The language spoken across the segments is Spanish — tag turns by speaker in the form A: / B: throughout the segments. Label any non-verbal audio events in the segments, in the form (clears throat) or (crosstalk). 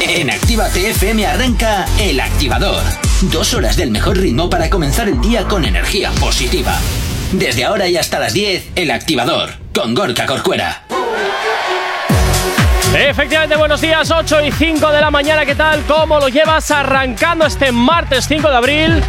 A: En Actívate FM arranca El Activador. Dos horas del mejor ritmo para comenzar el día con energía positiva. Desde ahora y hasta las 10, El Activador, con Gorka Corcuera.
B: Efectivamente, buenos días, 8 y 5 de la mañana, ¿qué tal? ¿Cómo lo llevas arrancando este martes 5 de abril?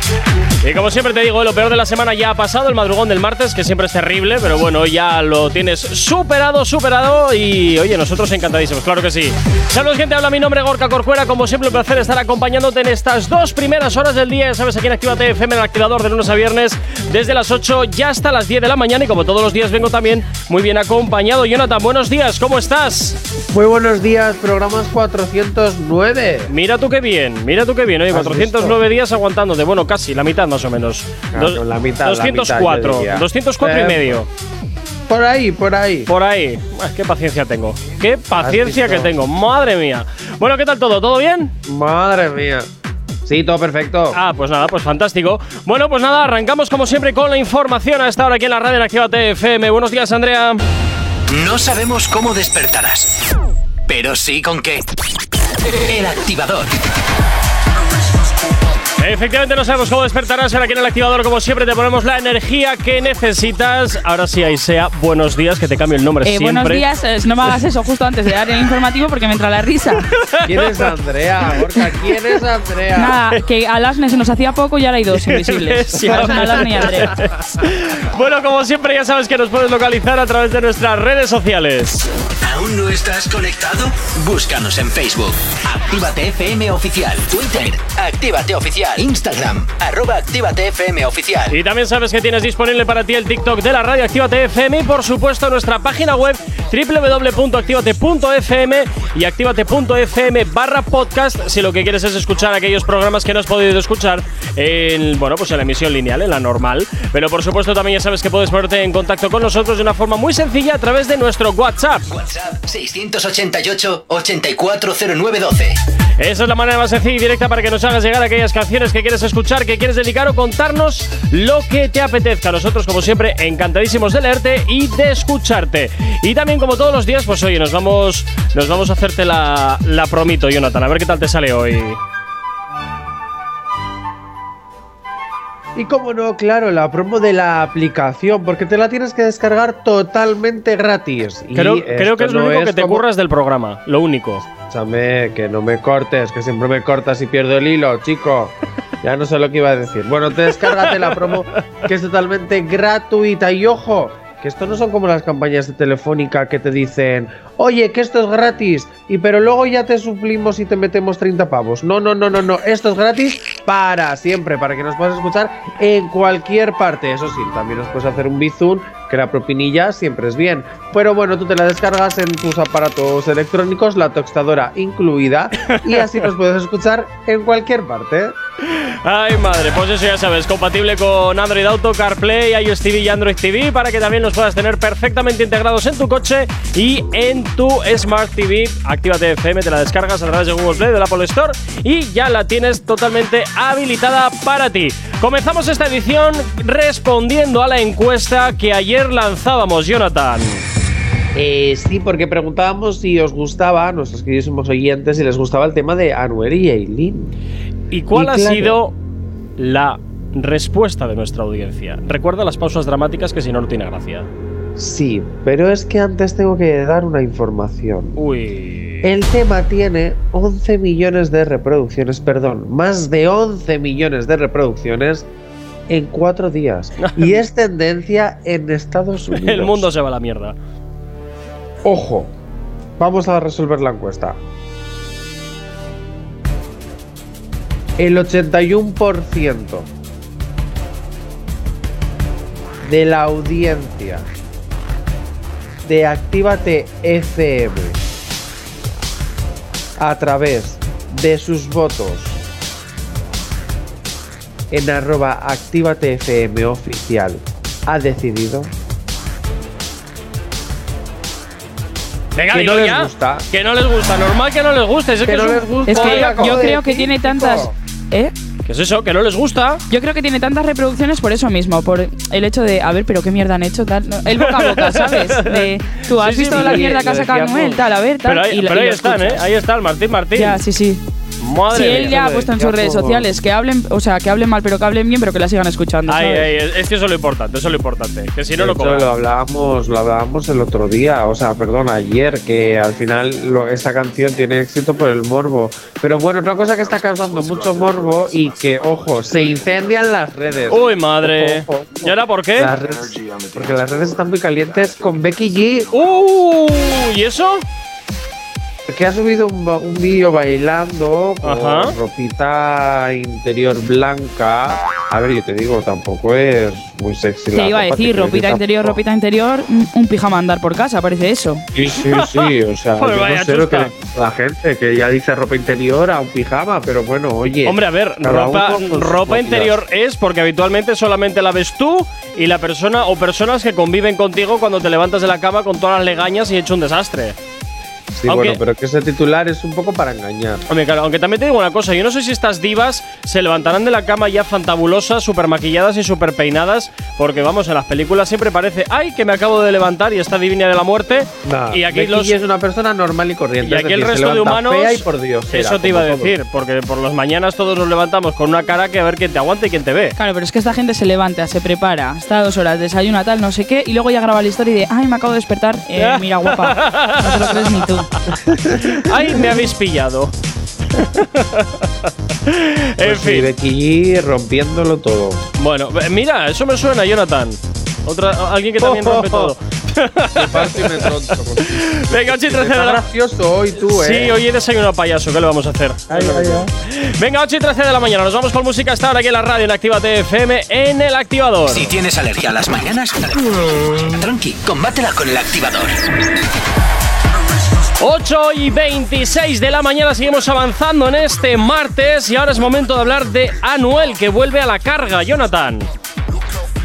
B: Y como siempre te digo, lo peor de la semana ya ha pasado, el madrugón del martes, que siempre es terrible, pero bueno, ya lo tienes superado, superado y oye, nosotros encantadísimos, claro que sí. Saludos gente, habla mi nombre Gorka Corcuera, como siempre un placer estar acompañándote en estas dos primeras horas del día, ya sabes, aquí en Actívate FM, el activador de lunes a viernes, desde las 8 ya hasta las 10 de la mañana y como todos los días vengo también muy bien acompañado. Jonathan, buenos días, ¿cómo estás?
C: Muy buenos días, programas 409.
B: Mira tú qué bien, mira tú qué bien. Oye, 409 días aguantándote. Bueno, casi, la mitad más o menos.
C: Claro, la mitad,
B: 204,
C: la mitad,
B: 204 y
C: Eh,
B: medio.
C: Por ahí, por ahí.
B: Por ahí. Ah, Qué paciencia tengo. Qué paciencia que tengo. Madre mía. Bueno, ¿qué tal todo? ¿Todo bien?
C: Madre mía. Sí, todo perfecto.
B: Ah, pues nada, pues fantástico. Bueno, pues nada, arrancamos como siempre con la información a esta hora aquí en la radio en Actívate FM. Buenos días, Andrea.
A: No sabemos cómo despertarás, pero sí con qué. El Activador.
B: Efectivamente, no sabemos cómo despertarás. Ahora aquí en el activador, como siempre, te ponemos la energía que necesitas. Ahora sí, ahí sea. Buenos días, que te cambio el nombre
D: Eh,
B: siempre.
D: buenos días, eh, no me hagas eso justo antes de dar el informativo porque me entra la risa.
C: ¿Quién es Andrea? Gorka, ¿quién es Andrea?
D: Nada, que Alasne se nos hacía poco y ahora hay dos (laughs) invisibles. Alasne y Andrea.
B: bueno, como siempre, ya sabes que nos puedes localizar a través de nuestras redes sociales.
A: ¿Aún no estás conectado? Búscanos en Facebook. Actívate FM Oficial. Twitter. Actívate Oficial. Instagram. Arroba Actívate FM Oficial.
B: Y también sabes que tienes disponible para ti el TikTok de la radio Actívate FM y por supuesto nuestra página web www.activate.fm y activate.fm barra podcast si lo que quieres es escuchar aquellos programas que no has podido escuchar en, bueno, pues en la emisión lineal, en la normal. Pero por supuesto también ya sabes que puedes ponerte en contacto con nosotros de una forma muy sencilla a través de nuestro WhatsApp.
A: WhatsApp 688 840912.
B: Esa es la manera más sencilla y directa para que nos hagas llegar aquellas canciones que quieres escuchar, que quieres dedicar o contarnos lo que te apetezca. Nosotros, como siempre, encantadísimos de leerte y de escucharte. Y también, como todos los días, pues oye, nos vamos, nos vamos a hacerte la, la promito, Jonathan. A ver qué tal te sale hoy.
C: Y como no, claro, la promo de la aplicación, porque te la tienes que descargar totalmente gratis. Y
B: Creo, creo que es lo
C: no
B: único que te
C: como-
B: curras del programa. Lo único.
C: Escúchame, que no me cortes, que siempre me cortas y pierdo el hilo, chico. Ya no sé lo que iba a decir. Bueno, te descárgate la promo, que es totalmente gratuita. Y ojo, que esto no son como las campañas de Telefónica que te dicen, oye, que esto es gratis, y pero luego ya te suplimos y te metemos 30 pavos. No, no, no, no, no. Esto es gratis para siempre, para que nos puedas escuchar en cualquier parte. Eso sí, también nos puedes hacer un bizun, que la propinilla siempre es bien. Pero bueno, tú te la descargas en tus aparatos electrónicos, la tostadora incluida, y así nos puedes escuchar en cualquier parte.
B: Ay, madre, pues eso ya sabes, compatible con Android Auto, CarPlay, iOS TV y Android TV para que también los puedas tener perfectamente integrados en tu coche y en tu Smart TV. Actívate FM, te la descargas a través de Google Play, de la Apple Store y ya la tienes totalmente habilitada para ti. Comenzamos esta edición respondiendo a la encuesta que ayer lanzábamos, Jonathan.
C: Eh, sí, porque preguntábamos si os gustaba, nuestros queridísimos oyentes, si les gustaba el tema de Anuel y Eileen.
B: ¿Y cuál
C: Y
B: ha
C: claro.
B: sido la respuesta de nuestra audiencia? Recuerda las pausas dramáticas que si no, no tiene gracia.
C: Sí, pero es que antes tengo que dar una información.
B: Uy.
C: El tema tiene 11 millones de reproducciones, perdón, más de 11 millones de reproducciones en cuatro días. (laughs) Y es tendencia en Estados (laughs) Unidos.
B: El mundo se va a la mierda.
C: Ojo, vamos a resolver la encuesta. El 81% de la audiencia de Actívate FM a través de sus votos en arroba Actívate FM oficial ha decidido
B: Venga,
C: Que no les
B: ya.
C: gusta.
B: Que no les gusta. Normal que no les guste. Es
C: Que
B: que
C: no
B: es un-
C: les gusta.
D: Es que
C: Oiga,
D: yo creo que tiene tantas ¿Eh?
B: ¿Qué es eso? ¿Que no les gusta?
D: Yo creo que tiene tantas reproducciones por eso mismo, por el hecho de, a ver, pero qué mierda han hecho, tal. no, El boca a boca, (laughs) ¿sabes? De, tú has
B: Sí,
D: visto
B: sí,
D: la mierda que ha sacado. Noel, tal, a ver, tal.
B: Pero ahí,
D: y la-
B: pero
D: y
B: ahí
D: lo
B: están, ¿eh? Ahí está el Martín Martín.
D: Ya, sí, sí.
B: Madre
D: Si él ya ha puesto en sus redes sociales que hablen, o sea, que hablen mal, pero que hablen bien, pero que la sigan escuchando. ¿sabes?
B: ahí, es es que eso es lo importante, eso es lo importante. Que si no
C: De
B: lo
C: hecho,
B: cobran.
C: lo hablábamos, lo hablábamos el otro día, o sea, perdón, ayer, que al final lo- esa canción tiene éxito por el morbo. Pero bueno, otra cosa que está causando mucho morbo y que, ojo, se incendian las redes.
B: Uy, madre.
C: Ojo, ojo.
B: ¿Y ahora por qué?
C: Las redes- porque las redes están muy calientes con Becky G,
B: ¡Uh! ¿Y eso?
C: Que ha subido un, un vídeo bailando con
B: Ajá.
C: ropita interior blanca. A ver, yo te digo, tampoco es muy sexy.
D: Te
C: la
D: iba a decir, ropita interior,
C: tampoco.
D: ropita interior, un pijama a andar por casa, parece eso.
C: Sí, sí, (laughs) sí, o sea,
B: Joder,
C: yo no sé lo que la gente que ya dice ropa interior a un pijama, pero bueno, oye.
B: Hombre, a ver, ropa, ropa interior es porque habitualmente solamente la ves tú y la persona o personas que conviven contigo cuando te levantas de la cama con todas las legañas y hecho un desastre.
C: Sí,
B: aunque-
C: bueno, pero que ese titular es un poco para engañar.
B: Hombre, claro, aunque también te digo una cosa, yo no sé si estas divas se levantarán de la cama ya fantabulosas, súper maquilladas y súper peinadas, porque vamos, en las películas siempre parece, ay, que me acabo de levantar y está divina de la muerte.
C: Nah,
B: y aquí
C: Becky
B: los...
C: G es una persona normal y corriente.
B: Y aquí el
C: decir, se
B: resto de humanos.
C: fea y por Dios,
B: eso te iba a decir, porque por las mañanas todos nos levantamos con una cara que a ver quién te aguanta y quién te ve.
D: Claro, pero es que esta gente se levanta, se prepara, está dos horas, desayuna, tal, no sé qué, y luego ya graba la historia y de, ay, me acabo de despertar, eh, (laughs) mira, guapa, no te lo crees ni tú. (laughs)
B: ¡Ay, me habéis pillado! (laughs) en
C: Pues sí,
B: fin.
C: Becky rompiéndolo todo.
B: Bueno, mira, eso me suena, Jonathan. Otra, alguien que también rompe todo. (laughs)
C: Contigo.
B: Venga, 8 y 13 de la
C: gracioso hoy tú, eh.
B: Sí, hoy he desayunado payaso, ¿qué le vamos a hacer?
C: Ay, ay, ay.
B: Venga, 8 y 13 de la mañana, nos vamos con música hasta ahora aquí en la radio en Actívate FM en el activador.
A: Si tienes alergia a las mañanas, tranqui, combátela con el activador.
B: 8 y 26 de la mañana seguimos avanzando en este martes y ahora es momento de hablar de Anuel que vuelve a la carga, Jonathan.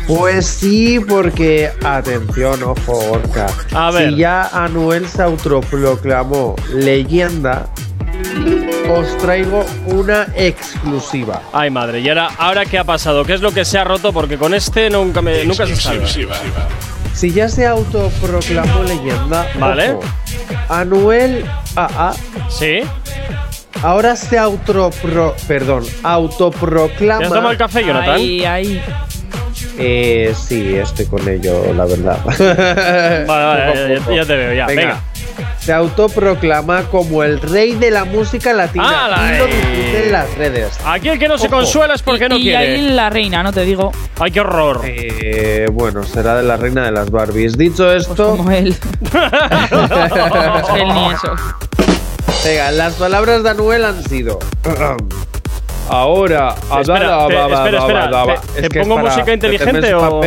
C: Pues sí, porque atención, ojo, Orca.
B: A ver.
C: Si ya Anuel se autoproclamó leyenda, os traigo una exclusiva.
B: Ay madre, y ahora, ahora qué ha pasado, qué es lo que se ha roto porque con este nunca me, nunca se sabe.
C: Si ya se autoproclamó leyenda,
B: Vale.
C: ojo, Anuel AA
B: ¿Sí?
C: ahora se autopro, perdón,
B: ¿Te has tomado
C: autoproclama.
B: el café, Jonathan?
D: Ahí, ahí.
C: Eh, sí, estoy con ello, la verdad.
B: Vale, vale, ya, ya te veo, ya. Venga.
C: Se autoproclama como el rey de la música latina
B: ¡Hala,
C: y lo
B: eh!
C: en las redes.
B: Aquí el que no se
C: Ojo.
B: consuela es porque no
D: y, y ahí
B: quiere.
D: la reina, no te digo,
B: Ay, qué horror.
C: Eh, bueno, será de la reina de las Barbies. Dicho esto,
D: como él. (laughs) él ni eso.
C: venga, las palabras de Anuel han sido. Ahora,
B: Espera, te- espera, espera, te- pongo música inteligente o-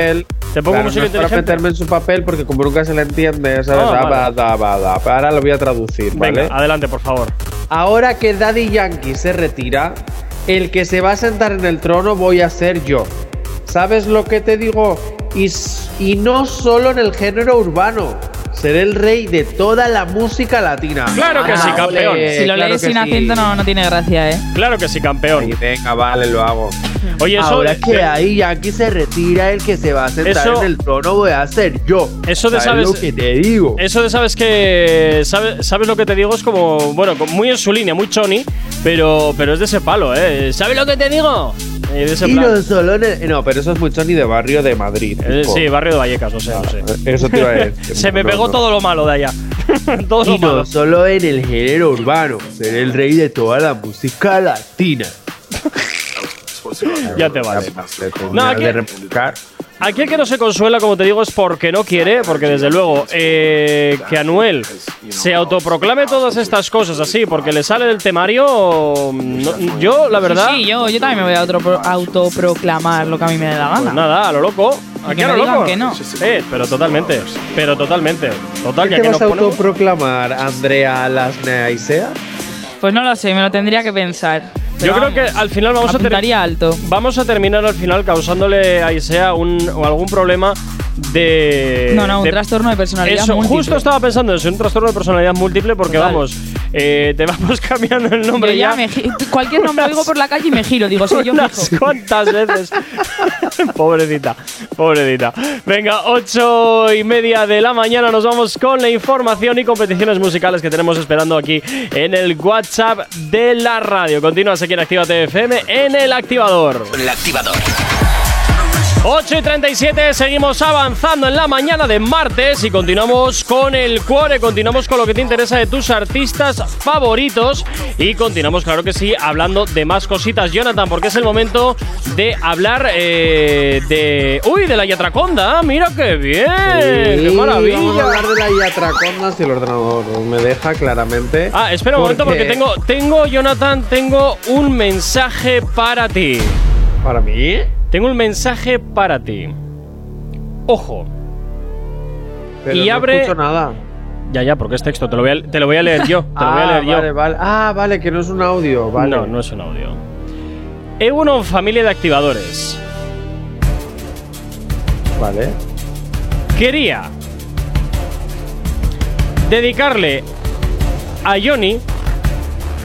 B: te pongo música
C: es para
B: inteligente?
C: meterme en su papel porque como nunca se le entiende, ¿sabes?
B: Ah,
C: Ah. Ahora lo voy a traducir, ¿vale?
B: Adelante, por favor.
C: Ahora que Daddy Yankee se retira, el que se va a sentar en el trono voy a ser yo. ¿Sabes lo que te digo? Y, y no solo en el género urbano. Seré el rey de toda la música latina.
B: Claro que sí, campeón.
C: ole,
D: si lo
C: claro
D: lees sin
C: sí.
D: acento no, no tiene gracia, ¿eh?
B: Claro que sí, campeón.
C: Ay, venga, vale, lo hago.
B: Oye, eso.
C: Ahora que Daddy Yankee se retira, el que se va a sentar
B: Eso-
C: en el trono voy a ser yo.
B: Eso de
C: ¿Sabes
B: sabes-
C: lo que te digo?
B: Eso de sabes que. Sabes, sabes lo que te digo? Es como. Bueno, muy en su línea, muy choni. Pero, pero es de ese palo, ¿eh? ¿Sabes lo que te digo? Eh, de ese
C: Y no solo en el- No, pero eso es mucho ni de barrio de Madrid.
B: Eh, sí, barrio de Vallecas, o sea, no sé.
C: Eso te iba a (laughs) decir.
B: Se me
C: No,
B: pegó
C: no.
B: todo lo malo de allá. (laughs) todo lo
C: Y no
B: malo.
C: solo en el género urbano, seré el rey de toda la música latina. (laughs)
B: Ya te vale.
C: No,
B: aquí-. Aquí el que no se consuela, como te digo, es porque no quiere, porque desde luego eh, que Anuel se autoproclame todas estas cosas así, porque le sale del temario. no- yo, la verdad.
D: Sí, yo, yo también me voy a autopro- autoproclamar lo que a mí me dé la
B: Pues
D: gana.
B: nada, a lo loco. Aquí a lo loco.
D: que no.
B: Eh, pero totalmente. Pero totalmente. Total,
C: ¿Qué te
B: nos
C: vas a autoproclamar, Andrea Lasnea Isea?
D: Pues no lo sé, me lo tendría que pensar.
B: Yo creo que al final vamos a
D: alto.
B: Vamos a terminar al final causándole a Isea un, o algún problema de.
D: No, no, un
B: de-
D: trastorno de personalidad
B: Eso,
D: múltiple.
B: justo estaba pensando eso, un trastorno de personalidad múltiple, porque
D: Total.
B: vamos, Eh, te vamos (laughs) cambiando el
D: Yo
B: nombre
D: ya
B: ya.
D: me cualquier nombre oigo por la calle y me giro. Digo, soy yo
B: unas
D: fijo. (laughs)
B: cuantas veces. (laughs) pobrecita, pobrecita. Venga, ocho y media de la mañana nos vamos con la información y competiciones musicales que tenemos esperando aquí en el WhatsApp de la radio. Continúas aquí en Actívate FM en el activador.
A: El activador.
B: 8 y 37, seguimos avanzando en la mañana de martes y continuamos con el cuore, continuamos con lo que te interesa de tus artistas favoritos y continuamos, claro que sí, hablando de más cositas, Jonathan, porque es el momento de hablar eh, de. ¡Uy! De la Yatraconda, ¡Mira qué bien! ¡Qué
C: Sí,
B: maravilla!
C: Vamos a hablar de la Yatraconda si el ordenador me deja claramente.
B: Ah, espera un momento porque tengo, tengo, Jonathan, tengo un mensaje para ti.
C: ¿Para mí?
B: Tengo un mensaje para ti. Ojo.
C: Pero
B: Y
C: no
B: abre-
C: escucho nada.
B: Ya, ya, porque es texto, te lo voy a, te lo voy a leer yo. Te lo voy a
C: Ah,
B: leer yo.
C: vale, vale. Ah, vale, que no es un audio, vale.
B: No, no es un audio. Euno familia de activadores.
C: Vale.
B: Quería dedicarle a Johnny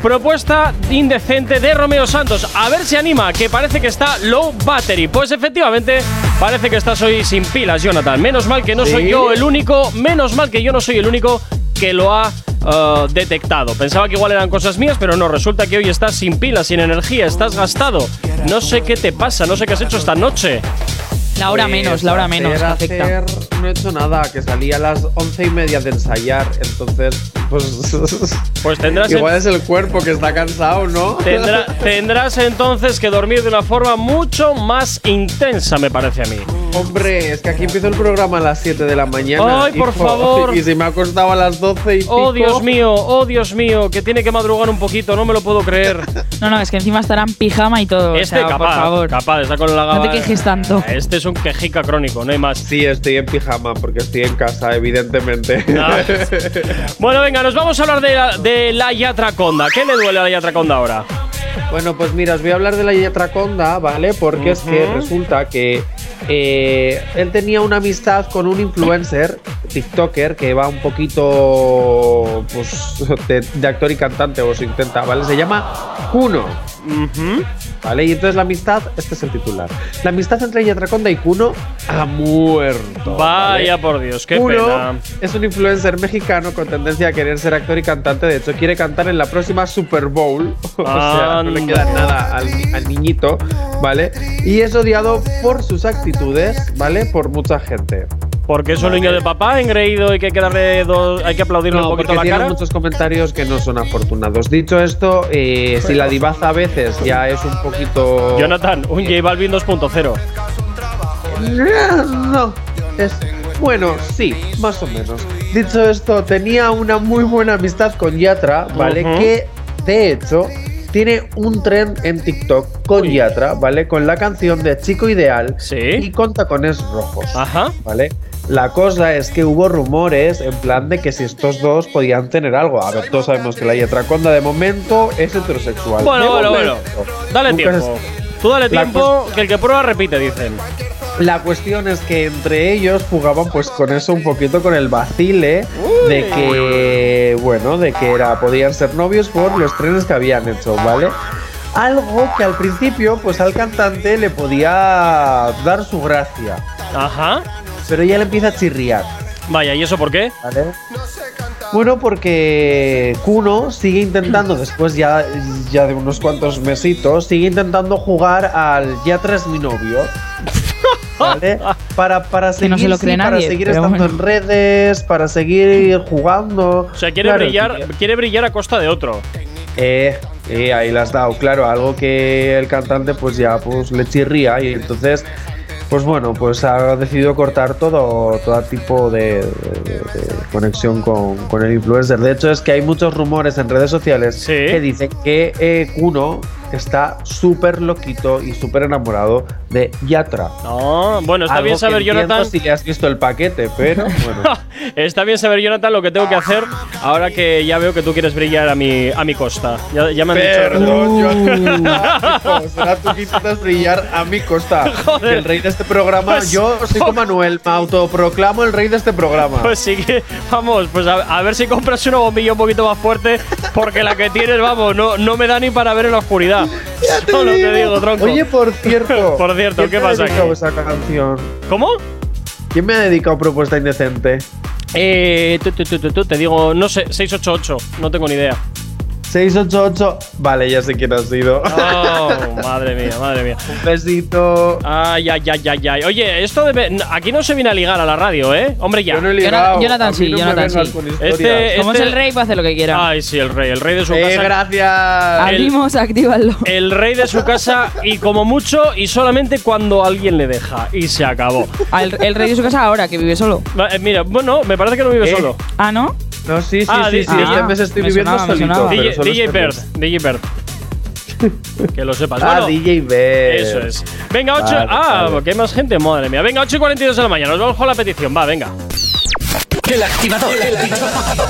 B: propuesta indecente de Romeo Santos. A ver si anima, que parece que está low battery. Pues efectivamente, parece que estás hoy sin pilas, Jonathan. Menos mal que no soy
C: ¿Sí?
B: yo el único, menos mal que yo no soy el único que lo ha eh, detectado. Pensaba que igual eran cosas mías, pero no, resulta que hoy estás sin pilas, sin energía, estás gastado. No sé qué te pasa, no sé qué has hecho esta noche.
D: La hora
C: Pues,
D: menos, la hora menos. Afecta.
C: No he hecho nada, que salí a las once y media de ensayar, entonces, pues.
B: Pues tendrás
C: Igual es el cuerpo que está cansado, ¿no?
B: Tendrá- (laughs) tendrás entonces que dormir de una forma mucho más intensa, me parece a mí.
C: Hombre, es que aquí empiezo el programa a las 7 de la mañana.
B: Ay, por
C: hijo,
B: favor. (laughs)
C: Y se me ha acostado a las 12 y
B: Oh,
C: pico.
B: Dios mío, oh, Dios mío, que tiene que madrugar un poquito, no me lo puedo creer.
D: No, no, es que encima estará en pijama y todo.
B: Este
D: o sea,
B: capaz,
D: por favor.
B: capaz, está con la
D: No te quejes tanto.
B: Este es un quejica crónico, no hay más.
C: Sí, estoy en pijama porque estoy en casa, evidentemente.
B: Ah. (laughs) Bueno, venga, nos vamos a hablar de la, de la Yatraconda. ¿Qué le duele a la Yatraconda ahora?
C: Bueno, pues mira, os voy a hablar de la Yatraconda, ¿vale? Porque es que resulta que eh, él tenía una amistad con un influencer, TikToker, que va un poquito pues, de, de actor y cantante, o se intenta, ¿vale? Se llama Kuno. ¿Vale? Y entonces la amistad, este es el titular. La amistad entre Yatraconda y Kuno ha muerto. ¿vale?
B: Vaya por Dios, qué
C: Kuno
B: pena.
C: es un influencer mexicano con tendencia a querer ser actor y cantante. De hecho, quiere cantar en la próxima Super Bowl. (laughs) o sea, no le queda nada al, al niñito, ¿vale? Y es odiado por sus actitudes, ¿vale? Por mucha gente.
B: Porque es un niño de papá engreído y que hay que darle dos, hay que aplaudirle
C: No,
B: un poquito
C: porque
B: la
C: tiene
B: cara.
C: muchos comentarios que no son afortunados. Dicho esto, eh, si la divaza a veces ya es un poquito.
B: Jonathan, un J Balvin 2.0.
C: No, es. Bueno, sí, más o menos. Dicho esto, tenía una muy buena amistad con Yatra, ¿vale? Que de hecho tiene un trend en TikTok con
B: Uy.
C: Yatra, ¿vale? Con la canción de Chico Ideal
B: Sí.
C: y con tacones rojos,
B: Ajá.
C: ¿vale? La cosa es que hubo rumores en plan de que si estos dos podían tener algo. A ver, todos sabemos que la Yatraconda de momento es heterosexual.
B: Bueno,
C: De
B: bueno,
C: momento.
B: bueno. Dale
C: Nunca
B: tiempo. Tú dale
C: La
B: tiempo, que el que prueba repite, dicen.
C: La cuestión es que entre ellos jugaban pues con eso un poquito con el vacile de que bueno, de que era podían ser novios por los trenes que habían hecho, ¿vale? Algo que al principio pues al cantante le podía dar su gracia,
B: Ajá.
C: pero ya le empieza a chirriar,
B: Vaya, ¿y eso por qué?
C: ¿vale? Bueno, porque Kuno sigue intentando, después ya, ya de unos cuantos mesitos, sigue intentando jugar al Ya tres mi novio. ¿Vale? (laughs) Para, para seguir,
D: no se lo cree
C: sí, para seguir estando
D: bueno.
C: en redes, para seguir jugando.
B: O sea, quiere
C: Claro,
B: brillar,
C: tío.
B: quiere brillar a costa de otro.
C: Eh, eh, ahí la has dado, claro, algo que el cantante pues ya pues le chirría y entonces pues bueno, pues ha decidido cortar todo, todo tipo de, de- de conexión con, con el influencer. De hecho es que hay muchos rumores en redes sociales
B: Sí.
C: que dicen que eh, Kuno está súper loquito y súper enamorado de Yatra.
B: No, bueno, está
C: Algo
B: bien
C: que
B: saber,
C: entiendo
B: Jonathan.
C: si le has visto el paquete, pero (laughs) bueno.
B: Está bien saber, Jonathan, lo que tengo que hacer ahora que ya veo que tú quieres brillar a mi, a mi costa. Ya, ya me han dicho.
C: Perdón, yo (laughs) será tú que intentas brillar a mi costa. (laughs)
B: Joder.
C: Que el rey de este programa,
B: Pues-
C: yo soy como Manuel, me autoproclamo el rey de este programa.
B: Pues sí que, vamos, pues a, a ver si compras una bombilla un poquito más fuerte, porque la que tienes, vamos, no, no me da ni para ver en la oscuridad. Solo te digo, tronco.
C: Oye, por cierto. (laughs)
B: Por cierto,
C: ¿quién
B: ¿qué pasa aquí?
C: esa canción?
B: ¿Cómo?
C: ¿Quién me ha dedicado propuesta indecente?
B: Eh, tu, te digo, no sé, 688, no tengo ni idea.
C: 688. Vale, ya sé quién ha sido.
B: Oh, (laughs) madre mía, madre mía.
C: Un besito.
B: Ay, ay, ay, ay, ay. Oye, esto debe. Aquí no se viene a ligar a la radio, ¿eh? Hombre, ya.
C: Yo no he ligado.
D: Jonathan sí, Jonathan sí.
C: historias.
B: Este-
D: Como
B: este-
D: es el rey, puede hacer lo que quiera.
B: Ay, sí, el rey, el rey de su
C: Eh,
B: casa.
C: gracias.
D: Abrimos, actívalo.
B: El rey de su casa y como mucho y solamente cuando alguien le deja. Y se acabó.
D: Ah, el, el rey de su casa ahora, que vive solo.
B: Va, eh, Mira, bueno, me parece que no vive
C: Eh,
B: solo.
D: Ah, ¿no?
C: No, sí, sí,
B: Ah,
C: sí, sí.
B: ah,
C: este mes estoy
D: me
C: viviendo
D: sonaba,
C: solito.
B: DJ, DJ Bird. DJ Bird. (laughs) que lo sepas.
C: Ah,
B: Bueno,
C: DJ Bird.
B: Eso es. Venga, 8.
C: Vale,
B: ah,
C: vale.
B: que hay más gente, madre mía. Venga, 8 y 42 de la mañana. Nos vamos con la petición. Va, venga.
A: El activador.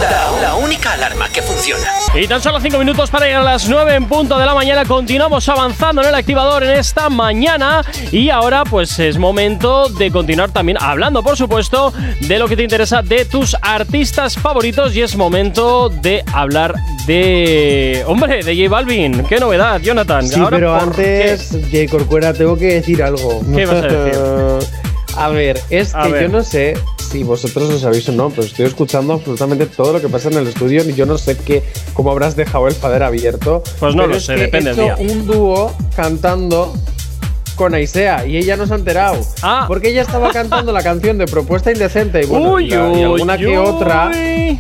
A: La, la única alarma que funciona.
B: Y tan solo 5 minutos para llegar a las 9 en punto de la mañana. Continuamos avanzando en el activador en esta mañana. Y ahora, pues es momento de continuar también hablando, por supuesto, de lo que te interesa de tus artistas favoritos. Y es momento de hablar de. Hombre, de J Balvin. Qué novedad, Jonathan.
C: Sí,
B: Ahora,
C: pero
B: ¿por
C: antes, Jay Corcuera, tengo que decir algo.
B: ¿Qué vas a decir?
C: A ver, es
B: A
C: que
B: ver.
C: yo no sé si vosotros os sabéis o no, pero estoy escuchando absolutamente todo lo que pasa en el estudio y yo no sé qué, cómo habrás dejado el fader abierto.
B: Pues no
C: pero
B: lo
C: es
B: sé,
C: que
B: depende del día.
C: un dúo cantando con Aisea y ella no se ha enterado.
B: Ah.
C: Porque ella estaba cantando la canción de Propuesta Indecente y bueno, y la- y alguna que otra.
B: uy.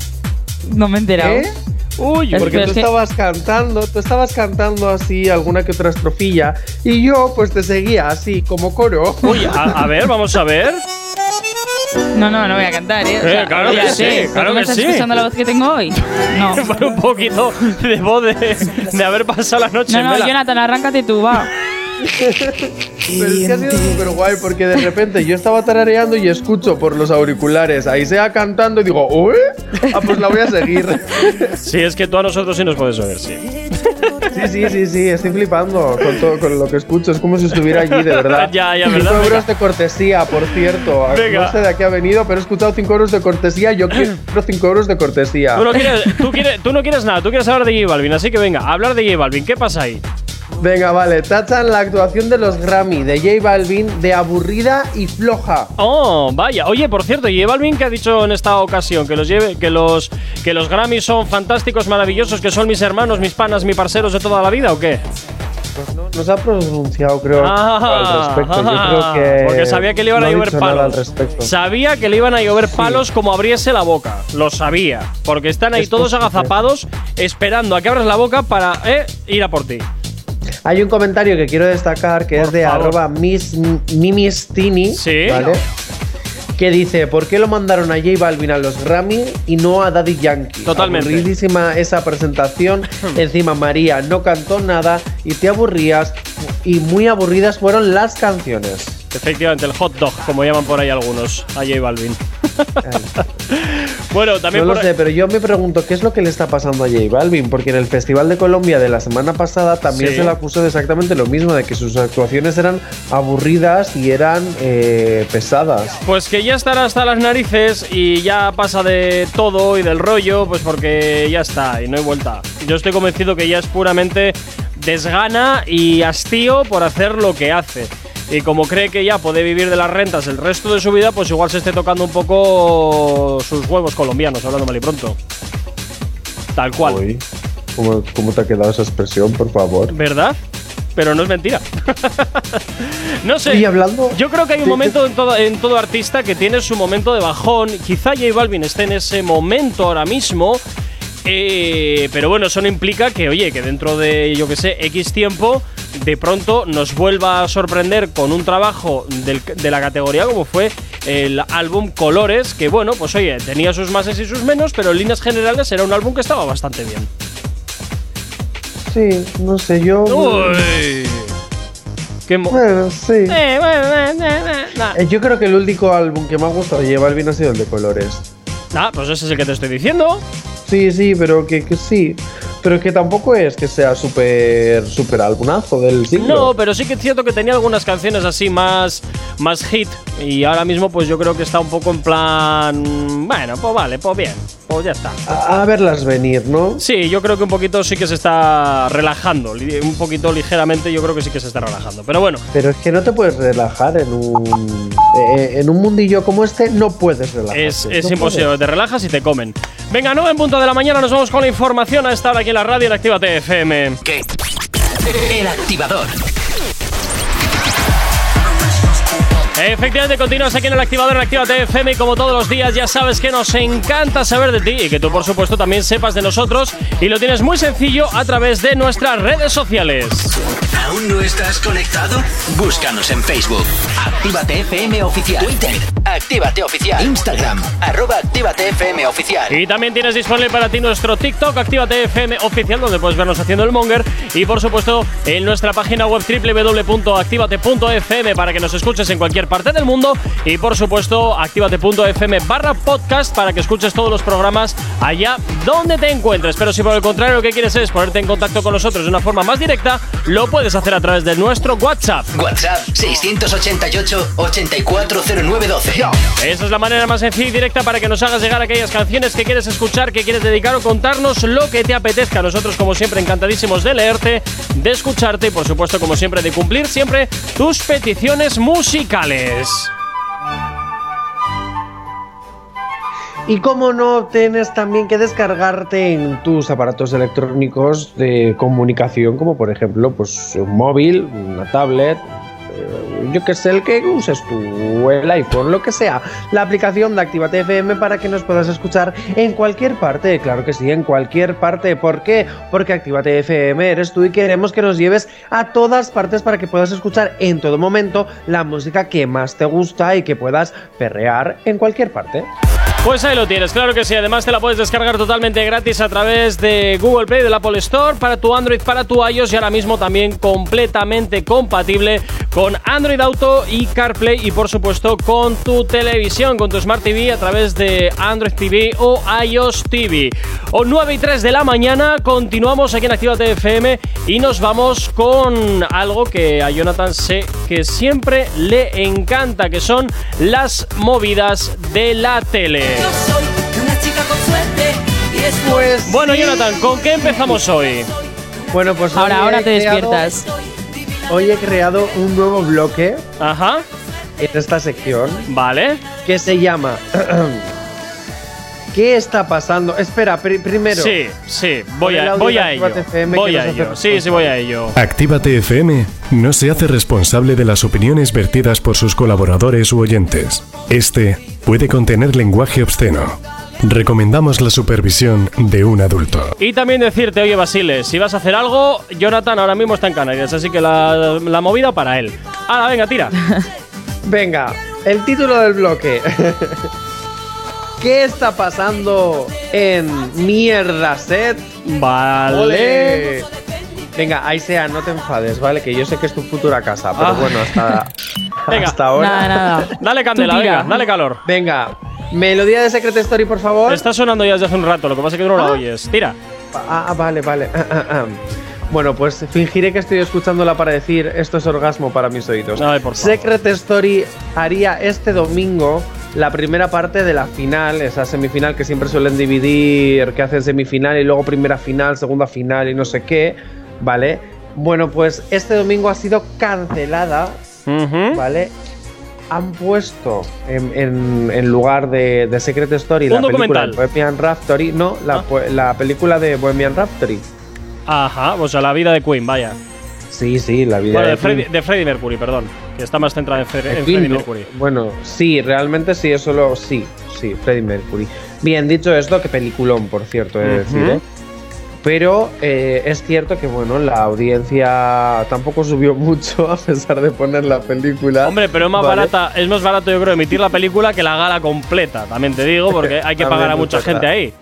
D: No me he enterado.
C: ¿Eh?
B: Uy,
C: Porque tú estabas cantando, tú estabas cantando así alguna que otra estrofilla y yo pues te seguía así como coro.
B: uy, a, a ver, vamos a ver.
D: No, no, no voy a cantar, ¿eh?
B: Eh, claro que sí,
D: sé, ¿pero
B: claro
D: me
B: que
D: estás
B: sí.
D: escuchando la voz que tengo hoy? No. (laughs)
B: Por un poquito de voz de, de haber pasado la noche
D: No,
B: en
D: no,
B: vela.
D: Jonathan, arráncate tú, va. (laughs)
C: Pero es que ha sido súper guay porque de repente yo estaba tarareando y escucho por los auriculares a Isea cantando y digo, ¿uy? Ah, pues la voy a seguir. (laughs)
B: Sí, es que tú a nosotros sí nos puedes oír, sí.
C: Sí, sí, sí, sí, estoy flipando con, todo, con lo que escucho. Es como si estuviera allí, de verdad. (laughs)
B: Ya, ya,
C: 5
B: ¿verdad? Venga.
C: euros de cortesía, por cierto.
B: Venga.
C: No sé de qué ha venido, pero he escuchado 5 euros de cortesía. Yo quiero (clears throat) 5 euros de cortesía.
B: Tú no, quieres, tú, quieres, tú no quieres nada, tú quieres hablar de J Balvin, así que venga, hablar de J Balvin. ¿Qué pasa ahí?
C: Venga, vale. Tachan la actuación de los Grammy de J Balvin de aburrida y floja.
B: Oh, vaya. Oye, por cierto, J Balvin que ha dicho en esta ocasión que los lleve, que los que los Grammys son fantásticos, maravillosos, que son mis hermanos, mis panas, mis parceros de toda la vida, ¿o qué?
C: Pues no, no se ha pronunciado, creo,
B: Ah,
C: al respecto. Yo
B: ah,
C: creo que.
B: porque sabía que le iban
C: no
B: a llover palos. Sabía que le iban a llover palos como abriese la boca. Lo sabía. Porque están ahí
C: Es
B: todos
C: posible.
B: agazapados esperando a que abras la boca para eh, ir a por ti.
C: Hay un comentario que quiero destacar que
B: Por
C: es de
B: favor.
C: arroba miss, mimistini,
B: Sí.
C: ¿vale? Que dice, ¿por qué lo mandaron a J Balvin a los Grammy y no a Daddy Yankee?
B: Totalmente.
C: Aburridísima esa presentación. (laughs) Encima María no cantó nada y te aburrías. Y muy aburridas fueron las canciones.
B: Efectivamente, el hot dog, como llaman por ahí algunos, a J Balvin. (laughs) bueno, también
C: no
B: por
C: lo sé, pero yo me pregunto qué es lo que le está pasando a J Balvin, porque en el Festival de Colombia de la semana pasada también
B: Sí.
C: se le acusó de exactamente lo mismo, de que sus actuaciones eran aburridas y eran eh, pesadas.
B: Pues que ya estará hasta las narices y ya pasa de todo y del rollo, pues porque ya está y no hay vuelta. Yo estoy convencido que ya es puramente desgana y hastío por hacer lo que hace. Y como cree que ya puede vivir de las rentas el resto de su vida, pues igual se esté tocando un poco sus huevos colombianos, hablando mal y pronto. Tal cual.
C: Uy, ¿cómo, cómo te ha quedado esa expresión, por favor?
B: ¿Verdad? Pero no es mentira. (laughs) no sé.
C: Y hablando.
B: Yo creo que hay un momento en todo, en todo artista que tiene su momento de bajón. Quizá J Balvin esté en ese momento ahora mismo. Eh, pero bueno, eso no implica que, oye, que dentro de, yo que sé, X tiempo, de pronto nos vuelva a sorprender con un trabajo del- de la categoría como fue el álbum Colores, que bueno, pues oye, tenía sus máses y sus menos, pero en líneas generales era un álbum que estaba bastante bien.
C: Sí, no sé, yo.
B: Uy. Mo-
C: Bueno, sí.
B: Eh, bueno, eh, eh, nah.
C: Yo creo que el único álbum que me ha gustado lleva el vino ha sido el de colores.
B: Ah, pues ese es el que te estoy diciendo.
C: Sí, sí, pero que, que sí. Pero que tampoco es que sea súper súper álbumazo del siglo.
B: No, pero sí que es cierto que tenía algunas canciones así más, más hit. Y ahora mismo, pues yo creo que está un poco en plan. Bueno, pues vale, pues bien, pues ya está.
C: A, a verlas venir, ¿no?
B: Sí, yo creo que un poquito sí que se está relajando. Un poquito ligeramente, yo creo que sí que se está relajando. Pero bueno,
C: Pero es que no te puedes relajar en un eh, en un mundillo como este, no puedes relajarte.
B: es, es
C: no
B: imposible. Te relajas y te comen. Venga, 9 en punto de la mañana, nos vamos con la información a esta hora aquí en la radio en Actívate FM.
A: ¿Qué? El activador.
B: Efectivamente, continúas aquí en el activador en Actívate FM y como todos los días ya sabes que nos encanta saber de ti y que tú por supuesto también sepas de nosotros y lo tienes muy sencillo a través de nuestras redes sociales.
A: ¿Aún no estás conectado? Búscanos en Facebook. Actívate FM Oficial. Twitter. Actívate Oficial. Instagram. Arroba Actívate FM Oficial.
B: Y también tienes disponible para ti nuestro TikTok, Actívate FM oficial, donde puedes vernos haciendo el monger. Y por supuesto, en nuestra página web www.activate.fm para que nos escuches en cualquier parte del mundo. Y por supuesto, activate.fm barra podcast para que escuches todos los programas allá donde te encuentres. Pero si por el contrario lo que quieres es ponerte en contacto con nosotros de una forma más directa, lo puedes hacer a través de nuestro WhatsApp.
A: WhatsApp 688-840912.
B: Esa es la manera más sencilla y directa para que nos hagas llegar aquellas canciones que quieres escuchar, que quieres dedicar o contarnos lo que te apetezca. Nosotros, como siempre, encantadísimos de leerte, de escucharte y, por supuesto, como siempre, de cumplir siempre tus peticiones musicales.
C: Y como no, tienes también que descargarte en tus aparatos electrónicos de comunicación, como por ejemplo, pues un móvil, una tablet, yo que sé, el que uses tú, el iPhone, lo que sea, la aplicación de Activate FM para que nos puedas escuchar en cualquier parte, claro que sí, en cualquier parte. ¿Por qué? Porque Activate FM eres tú y queremos que nos lleves a todas partes para que puedas escuchar en todo momento la música que más te gusta y que puedas perrear en cualquier parte.
B: Pues ahí lo tienes, claro que sí. Además, te la puedes descargar totalmente gratis a través de Google Play, del Apple Store, para tu Android, para tu iOS y ahora mismo también completamente compatible con Android Auto y CarPlay y por supuesto con tu televisión, con tu Smart TV a través de Android TV o iOS TV. O 9 y 3 de la mañana, continuamos aquí en Actívate FM y nos vamos con algo que a Jonathan sé que siempre le encanta, que son las movidas de la tele.
E: Yo soy una chica con suerte y es
C: Pues
B: Bueno,
C: sí.
B: Jonathan, ¿con qué empezamos hoy?
C: Bueno, pues
D: Ahora, ahora te
C: creado-
D: despiertas.
C: Hoy he creado un nuevo bloque
B: Ajá,
C: en esta sección
B: vale.
C: que se llama (clears throat) ¿Qué está pasando? Espera, pri- primero.
B: Sí, sí, voy a, voy
C: de
B: a ello.
C: FM
B: Voy a ello. Sí, sí, voy a ello.
F: Actívate FM no se hace responsable de las opiniones vertidas por sus colaboradores u oyentes. Este puede contener lenguaje obsceno. Recomendamos la supervisión de un adulto.
B: Y también decirte, oye Basile, si vas a hacer algo, Jonathan ahora mismo está en Canarias, así que la, la movida para él. Ahora, venga, tira. (laughs)
C: Venga, el título del bloque. (laughs) ¿Qué está pasando en Mierda Set?
B: Vale.
C: Venga, Aisea, no te enfades, ¿vale? Que yo sé que es tu futura casa, pero
B: Ah.
C: bueno, hasta, (laughs)
B: Venga.
C: hasta ahora.
D: Nada, nada.
B: Dale candela, venga, dale calor.
C: Venga, melodía de Secret Story, por favor.
B: Está sonando ya desde hace un rato, lo que pasa es que no la oyes. Tira.
C: Ah, ah, vale, vale. Bueno, pues fingiré que estoy escuchándola para decir esto es orgasmo para mis oídos.
B: Ay, por favor.
C: Secret Story haría este domingo la primera parte de la final, esa semifinal que siempre suelen dividir, que hacen semifinal y luego primera final, segunda final y no sé qué, ¿vale? Bueno, pues este domingo ha sido cancelada. ¿vale? Han puesto en, en- en lugar de, de Secret Story la película de Bohemian Rhapsody, no, la,
B: Ah.
C: la película de Bohemian Rhapsody.
B: Ajá, o sea, la vida de Queen, vaya.
C: Sí, sí, la vida
B: Bueno, de
C: de
B: Freddie,
C: Queen.
B: de Freddie Mercury, perdón. Que está más centrada en, en Freddie. Mercury.
C: Bueno, sí, realmente sí, eso lo. Sí, sí, Freddie Mercury. Bien, dicho esto, que peliculón, por cierto, he de
B: Ujú.
C: decir, ¿eh? Pero eh, es cierto que, bueno, la audiencia tampoco subió (laughs) mucho a pesar de poner la película.
B: Hombre, pero es más
C: ¿vale?
B: barata, es más barato yo creo emitir la película que la gala completa, también te digo, porque hay que (laughs) pagar a mucha gente ahí.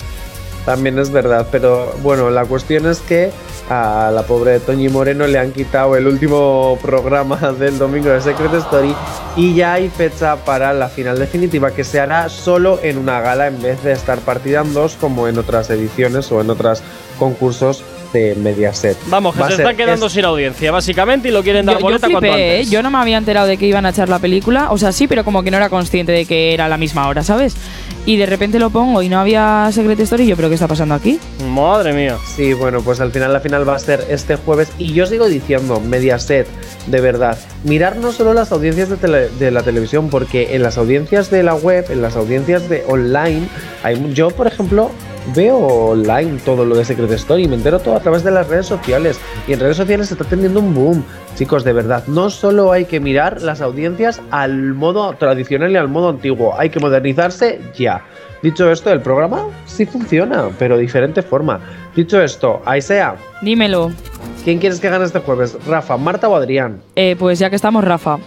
C: También es verdad, pero bueno, la cuestión es que a la pobre Toñi Moreno le han quitado el último programa (laughs) del domingo de Secret Story y ya hay fecha para la final definitiva que se hará solo en una gala en vez de estar partida en dos como en otras ediciones o en otros concursos de Mediaset.
B: Vamos, que
C: Va
B: se
C: ser
B: están quedando
C: es-
B: sin audiencia, básicamente, y lo quieren dar
D: Yo, yo
B: boleta cuanto
D: flipé, ¿eh? Yo no me había enterado de que iban a echar la película. O sea, sí, pero como que no era consciente de que era la misma hora, ¿sabes? Y de repente lo pongo y no había Secret Story. y Yo, ¿pero qué está pasando aquí?
B: Madre mía.
C: Sí, bueno, pues al final la final va a ser este jueves y yo sigo diciendo, Mediaset, de verdad, mirar no solo las audiencias de, tele- de la televisión, porque en las audiencias de la web, en las audiencias de online, hay, yo por ejemplo veo online todo lo de Secret Story, me entero todo a través de las redes sociales y en redes sociales se está teniendo un boom. Chicos, de verdad, no solo hay que mirar las audiencias al modo tradicional y al modo antiguo, hay que modernizarse ya. Dicho esto, el programa sí funciona, pero de diferente forma. Dicho esto, Aisea,
D: Dímelo.
C: ¿quién quieres que gane este jueves? ¿Rafa, Marta o Adrián?
D: Eh, pues ya que estamos, Rafa.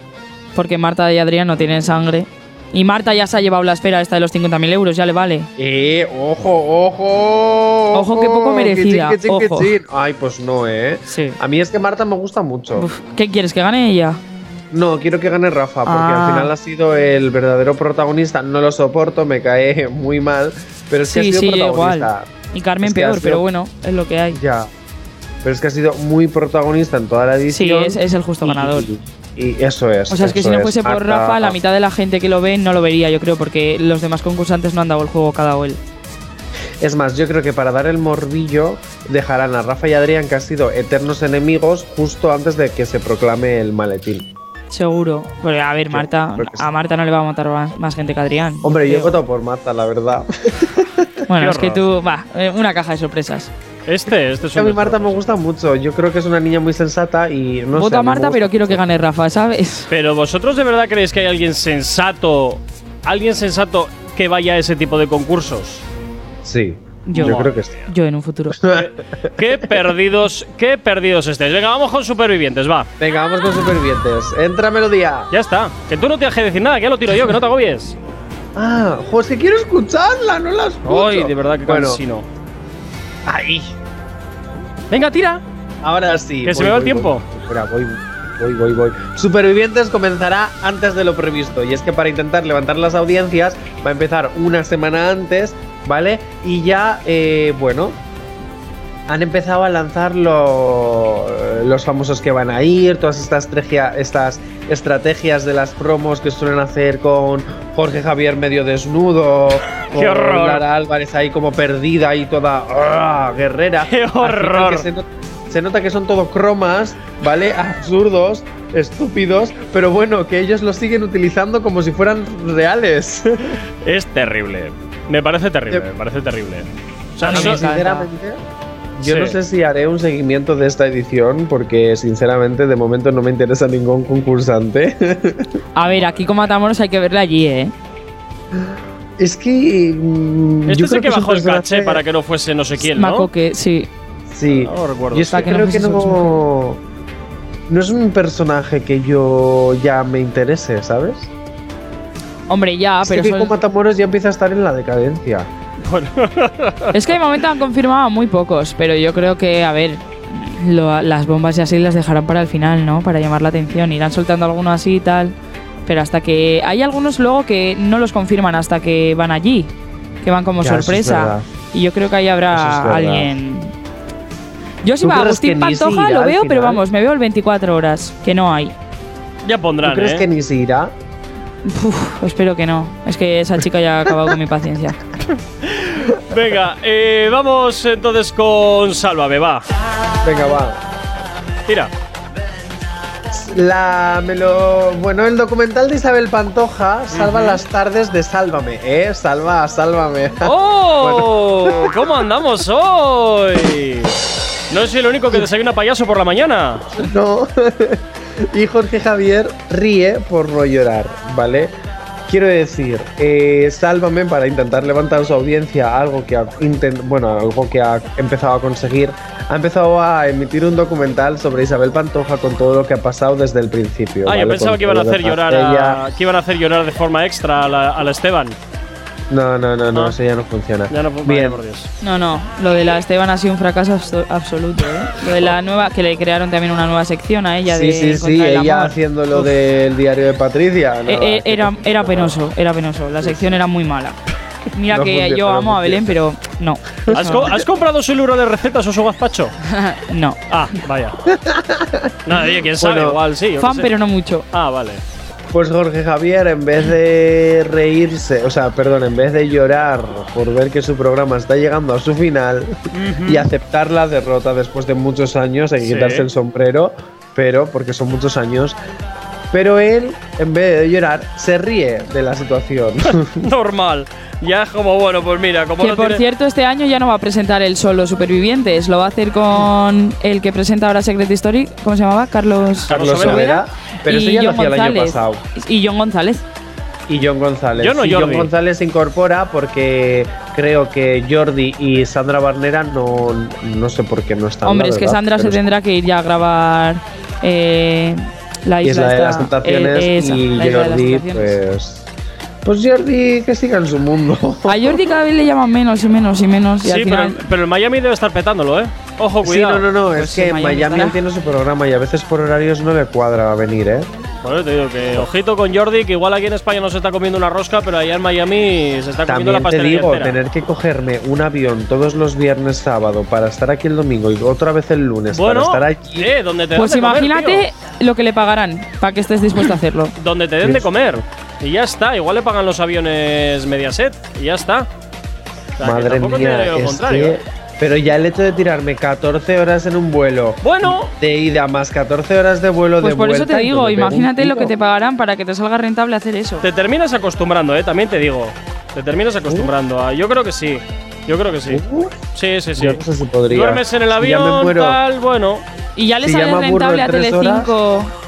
D: Porque Marta y Adrián no tienen sangre. Y Marta ya se ha llevado la espera esta de los 50.000 euros, ya le vale.
C: Eh, ojo, ojo.
D: Ojo, que poco merecida,
C: Que chin, que
D: ojo.
C: chin. Ay, pues no, eh.
D: Sí.
C: A mí es que Marta me gusta mucho.
D: Uf, ¿Qué quieres? ¿Que gane ella?
C: No, quiero que gane Rafa, porque
D: Ah.
C: al final ha sido el verdadero protagonista. No lo soporto, me cae (laughs) muy mal. Pero es que ha
D: sí,
C: sido
D: sí,
C: protagonista.
D: igual. Y Carmen
C: Es
D: peor,
C: sido-
D: pero bueno, es lo que hay.
C: Ya. Pero es que ha sido muy protagonista en toda la
D: Sí,
C: edición.
D: es, es el justo ganador.
C: Y, eso es.
D: O sea, es que si no fuese por Rafa, la mitad de la gente que lo ve no lo vería, yo creo, porque los demás concursantes no han dado el juego cada él.
C: Es más, yo creo que para dar el morbillo dejarán a Rafa y Adrián, que han sido eternos enemigos, justo antes de que se proclame el maletín.
D: Seguro. Porque, a ver, Marta,
C: sí.
D: a Marta no le va a matar más, más gente que a Adrián.
C: Hombre, yo he votado por Marta, la verdad. (laughs)
D: Bueno, es que tú, va, eh, una caja de sorpresas.
B: Este, este es
C: a
B: un
C: mí Marta me gusta mucho. Yo creo que es una niña muy sensata y no sé.
D: Voto
C: a
D: a Marta, pero quiero que gane Rafa, ¿sabes?
B: Pero vosotros de verdad creéis que hay alguien sensato, alguien sensato que vaya a ese tipo de concursos?
C: Sí,
D: Yo.
C: yo, creo que sí.
D: Yo en un futuro. (laughs)
B: Qué perdidos, qué perdidos estéis. Venga, vamos con supervivientes, va.
C: Venga, vamos con supervivientes. Entra melodía.
B: Ya está. Que tú no tienes que decir nada, que ya lo tiro yo, que no te agobies.
C: Ah, pues que quiero escucharla, no la escucho.
B: Ay, de verdad que
C: bueno,
B: cansino.
C: Ahí.
B: Venga, tira.
C: Ahora sí.
B: Que se me va el tiempo.
C: voy. Espera, voy, voy, voy, voy. Supervivientes comenzará antes de lo previsto. Y es que para intentar levantar las audiencias va a empezar una semana antes, ¿vale? Y ya, eh, bueno, han empezado a lanzar lo- los famosos que van a ir, todas estas, estrategia- estas estrategias de las promos que suelen hacer con Jorge Javier medio desnudo, (laughs)
B: ¡Qué
C: con
B: horror!
C: Lara Álvarez ahí como perdida y toda ¡ah! guerrera.
B: ¡Qué horror!
C: se, not- se nota que son todo cromas, ¿vale? Absurdos, estúpidos, pero bueno, que ellos lo siguen utilizando como si fueran reales.
B: Es terrible. Me parece terrible, me parece terrible. O sea,
D: encanta.
C: Sinceramente, yo
B: Sí.
C: no sé si haré un seguimiento de esta edición porque sinceramente de momento no me interesa ningún concursante. (laughs)
D: A ver, aquí con Matamoros hay que verle allí, ¿eh?
C: es que mm,
B: este
C: yo creo
B: que bajó el caché para que no fuese no sé quién, ¿no?
D: Macoque, sí.
C: Sí.
B: No lo recuerdo.
C: Yo es que
D: no
C: creo que no no es un personaje que yo ya me interese, ¿sabes?
D: Hombre, ya,
C: es
D: pero
C: que Matamoros ya empieza a estar en la decadencia. (laughs)
D: Es que de momento han confirmado muy pocos, pero yo creo que, a ver, lo- las bombas y así las dejarán para el final, ¿no? Para llamar la atención. Irán soltando algunos así y tal. Pero hasta que. Hay algunos luego que no los confirman hasta que van allí. Que van como
C: Ya,
D: sorpresa. y yo creo que ahí
C: es
D: habrá alguien. Yo si
C: ¿Tú
D: va Agustín Pantoja lo veo, pero vamos, me veo el 24 horas, que no hay.
B: ya
C: ¿Tú
B: pondrán,
C: crees
B: ¿eh?
C: que ni se irá?
D: Uf, espero que no. Es que esa chica ya ha acabado con mi paciencia. (laughs)
B: Venga, eh, vamos entonces con Sálvame, va.
C: Venga, va.
B: Tira.
C: La me lo bueno, el documental de Isabel Pantoja salva las tardes de Sálvame, ¿eh? Salva, sálvame. (laughs)
B: ¡Oh! ¿Cómo andamos hoy? No soy el único que desayuna payaso por la mañana.
C: no. (laughs) y Jorge Javier ríe por no llorar, ¿vale? Quiero decir, eh, Sálvame para intentar levantar su audiencia, algo que ha bueno, algo que ha empezado a conseguir, ha empezado a emitir un documental sobre Isabel Pantoja con todo lo que ha pasado desde el principio.
B: Ah, yo
C: ¿vale?
B: pensaba
C: Con
B: que iban a hacer llorar a, que iban a hacer llorar de forma extra a la, a la Esteban.
C: No, no, no, no,
B: Ah.
C: eso ya no funciona.
B: Ya no
C: Bien,
B: por Dios.
D: No, no, lo de la Esteban ha sido un fracaso abso- absoluto, ¿eh? Lo de la nueva, que le crearon también una nueva sección a ella
C: sí,
D: de
C: sí, sí,
D: el
C: ella
D: amor.
C: haciendo lo
D: Uf.
C: del diario de Patricia.
D: Eh, eh, era, era penoso, era penoso. La sección era muy mala. Mira
C: No
D: que
C: funciona,
D: yo
C: no
D: amo a Belén,
C: funciona.
D: pero no.
B: ¿Has,
D: No.
B: co- has comprado su libro de recetas o su gazpacho? (laughs)
D: no.
B: Ah, vaya. (laughs) Nada, oye, quién sabe,
C: Bueno,
B: igual sí.
D: Fan, pero no mucho.
B: Ah, vale.
C: Pues Jorge Javier, en vez de reírse, o sea, perdón, en vez de llorar por ver que su programa está llegando a su final y aceptar la derrota después de muchos años, hay que
B: Sí.
C: quitarse el sombrero, pero porque son muchos años. Pero él, en vez de llorar, se ríe de la situación. (laughs)
B: Normal. Ya es como, bueno, pues mira, como
D: Que
B: no
D: por
B: tiene-
D: cierto, este año ya no va a presentar el solo Supervivientes, lo va a hacer con el que presenta ahora Secret Story, ¿cómo se llamaba? Carlos,
C: Carlos
B: Sobera.
C: Sobera, pero eso
D: y
C: ya lo hacía el año pasado.
D: Y John González.
C: Y John González.
B: Yo no,
C: Sí, John. González se incorpora porque creo que Jordi y Sandra Barnera no, no sé por qué no están.
D: Hombre, es que Sandra se tendrá que ir ya a grabar eh, la isla,
C: Isla de
D: esta-
C: las Tentaciones
D: eh, esa,
C: y
D: la de las
C: Jordi,
D: Tentaciones.
C: pues. Pues Jordi que siga en su mundo.
D: A Jordi cada vez le llaman menos y menos y menos. Y
B: Sí,
D: al
B: pero,
D: final,
B: pero el Miami debe estar petándolo, ¿eh? Ojo,
C: Sí,
B: cuidado.
C: no, no, no,
D: Pues
C: es que
D: en
C: en
D: Miami
C: Miami
D: estará.
C: él tiene su programa y a veces por horarios no le cuadra venir, ¿eh?
B: Bueno, te digo que ojito con Jordi, que igual aquí en España no se está comiendo una rosca, pero allá en Miami se está comiendo la
C: También te
B: pastelería
C: digo,
B: entera.
C: tener que cogerme un avión todos los viernes sábado para estar aquí el domingo y otra vez el lunes
B: Bueno,
C: para estar allí.
B: eh, donde te
D: pues
B: den de comer,
D: imagínate lo que le pagarán para que estés dispuesto a hacerlo.
B: donde te den de comer. Y ya está, igual le pagan los aviones Mediaset y ya está. O sea, que
C: Madre mía,
B: lo
C: es
B: contrario.
C: que- Pero ya el hecho de tirarme 14 horas en un vuelo
B: Bueno,
C: de ida más 14 horas de vuelo
D: Pues
C: de
D: por eso
C: vuelta
D: te digo, imagínate lo que te pagarán para que te salga rentable hacer eso.
B: te terminas acostumbrando, ¿eh? También te digo. Te terminas acostumbrando. a- Yo creo que sí. Yo creo que sí.
C: Uh,
B: Sí, sí, sí.
C: Yo no sé si podría.
B: Duermes en el
C: Si ya me
B: avión,
C: muero.
B: tal, bueno.
D: Y ya le
C: Si
D: sale rentable
C: en
D: a Telecinco
B: Pues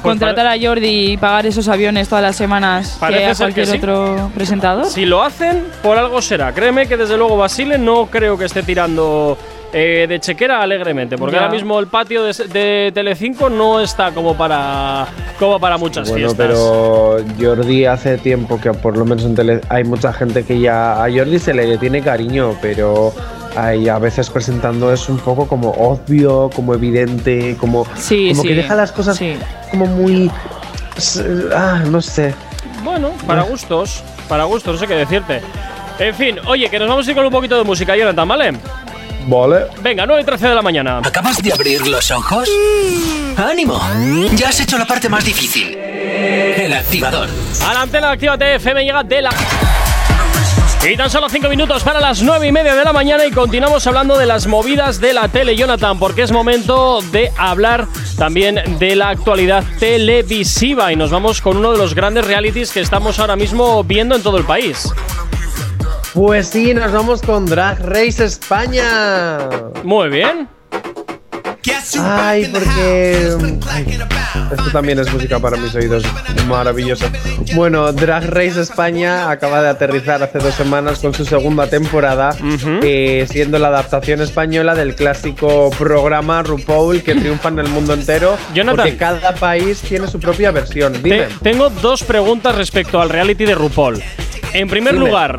D: contratar a Jordi y pagar esos aviones todas las semanas que
B: Parece
D: a
B: ser que
D: cualquier
B: sí.
D: otro presentador.
B: Si lo hacen, por algo será. Créeme que desde luego Basile no creo que esté tirando eh, de chequera alegremente, porque
D: Ya.
B: ahora mismo el patio de, de Telecinco no está como para como para muchas
C: Bueno,
B: fiestas.
C: pero Jordi hace tiempo que por lo menos en tele hay mucha gente que ya a Jordi se le tiene cariño, pero hay a veces presentando es un poco como obvio, como evidente, como,
D: Sí,
C: como
D: sí.
C: que deja las cosas
D: Sí.
C: como muy ah, no sé.
B: Bueno, para gustos, para gustos, no sé qué decirte. En fin, oye, que nos vamos a ir con un poquito de música, Jonathan, ¿vale?
C: Vale.
B: Venga, 9 y 13 de la mañana.
A: ¿Acabas de abrir los ojos? ¡Ánimo! Ya has hecho la parte más difícil. El activador.
B: A la antena de Actívate FM llega de la. Y tan solo 5 minutos para las 9 y media de la mañana y continuamos hablando de las movidas de la tele, Jonathan, porque es momento de hablar también de la actualidad televisiva y nos vamos con uno de los grandes realities que estamos ahora mismo viendo en todo el país.
C: Pues sí, nos vamos con Drag Race España.
B: Muy bien.
C: Ay, porque. ay, esto también es música para mis oídos. Maravilloso. Bueno, Drag Race España acaba de aterrizar hace dos semanas con su segunda temporada, eh, siendo la adaptación española del clásico programa RuPaul que triunfa en el mundo entero.
B: Jonathan.
C: Porque cada país tiene su propia versión.
B: Te-
C: Dime.
B: tengo dos preguntas respecto al reality de RuPaul. En primer
C: Dime.
B: lugar,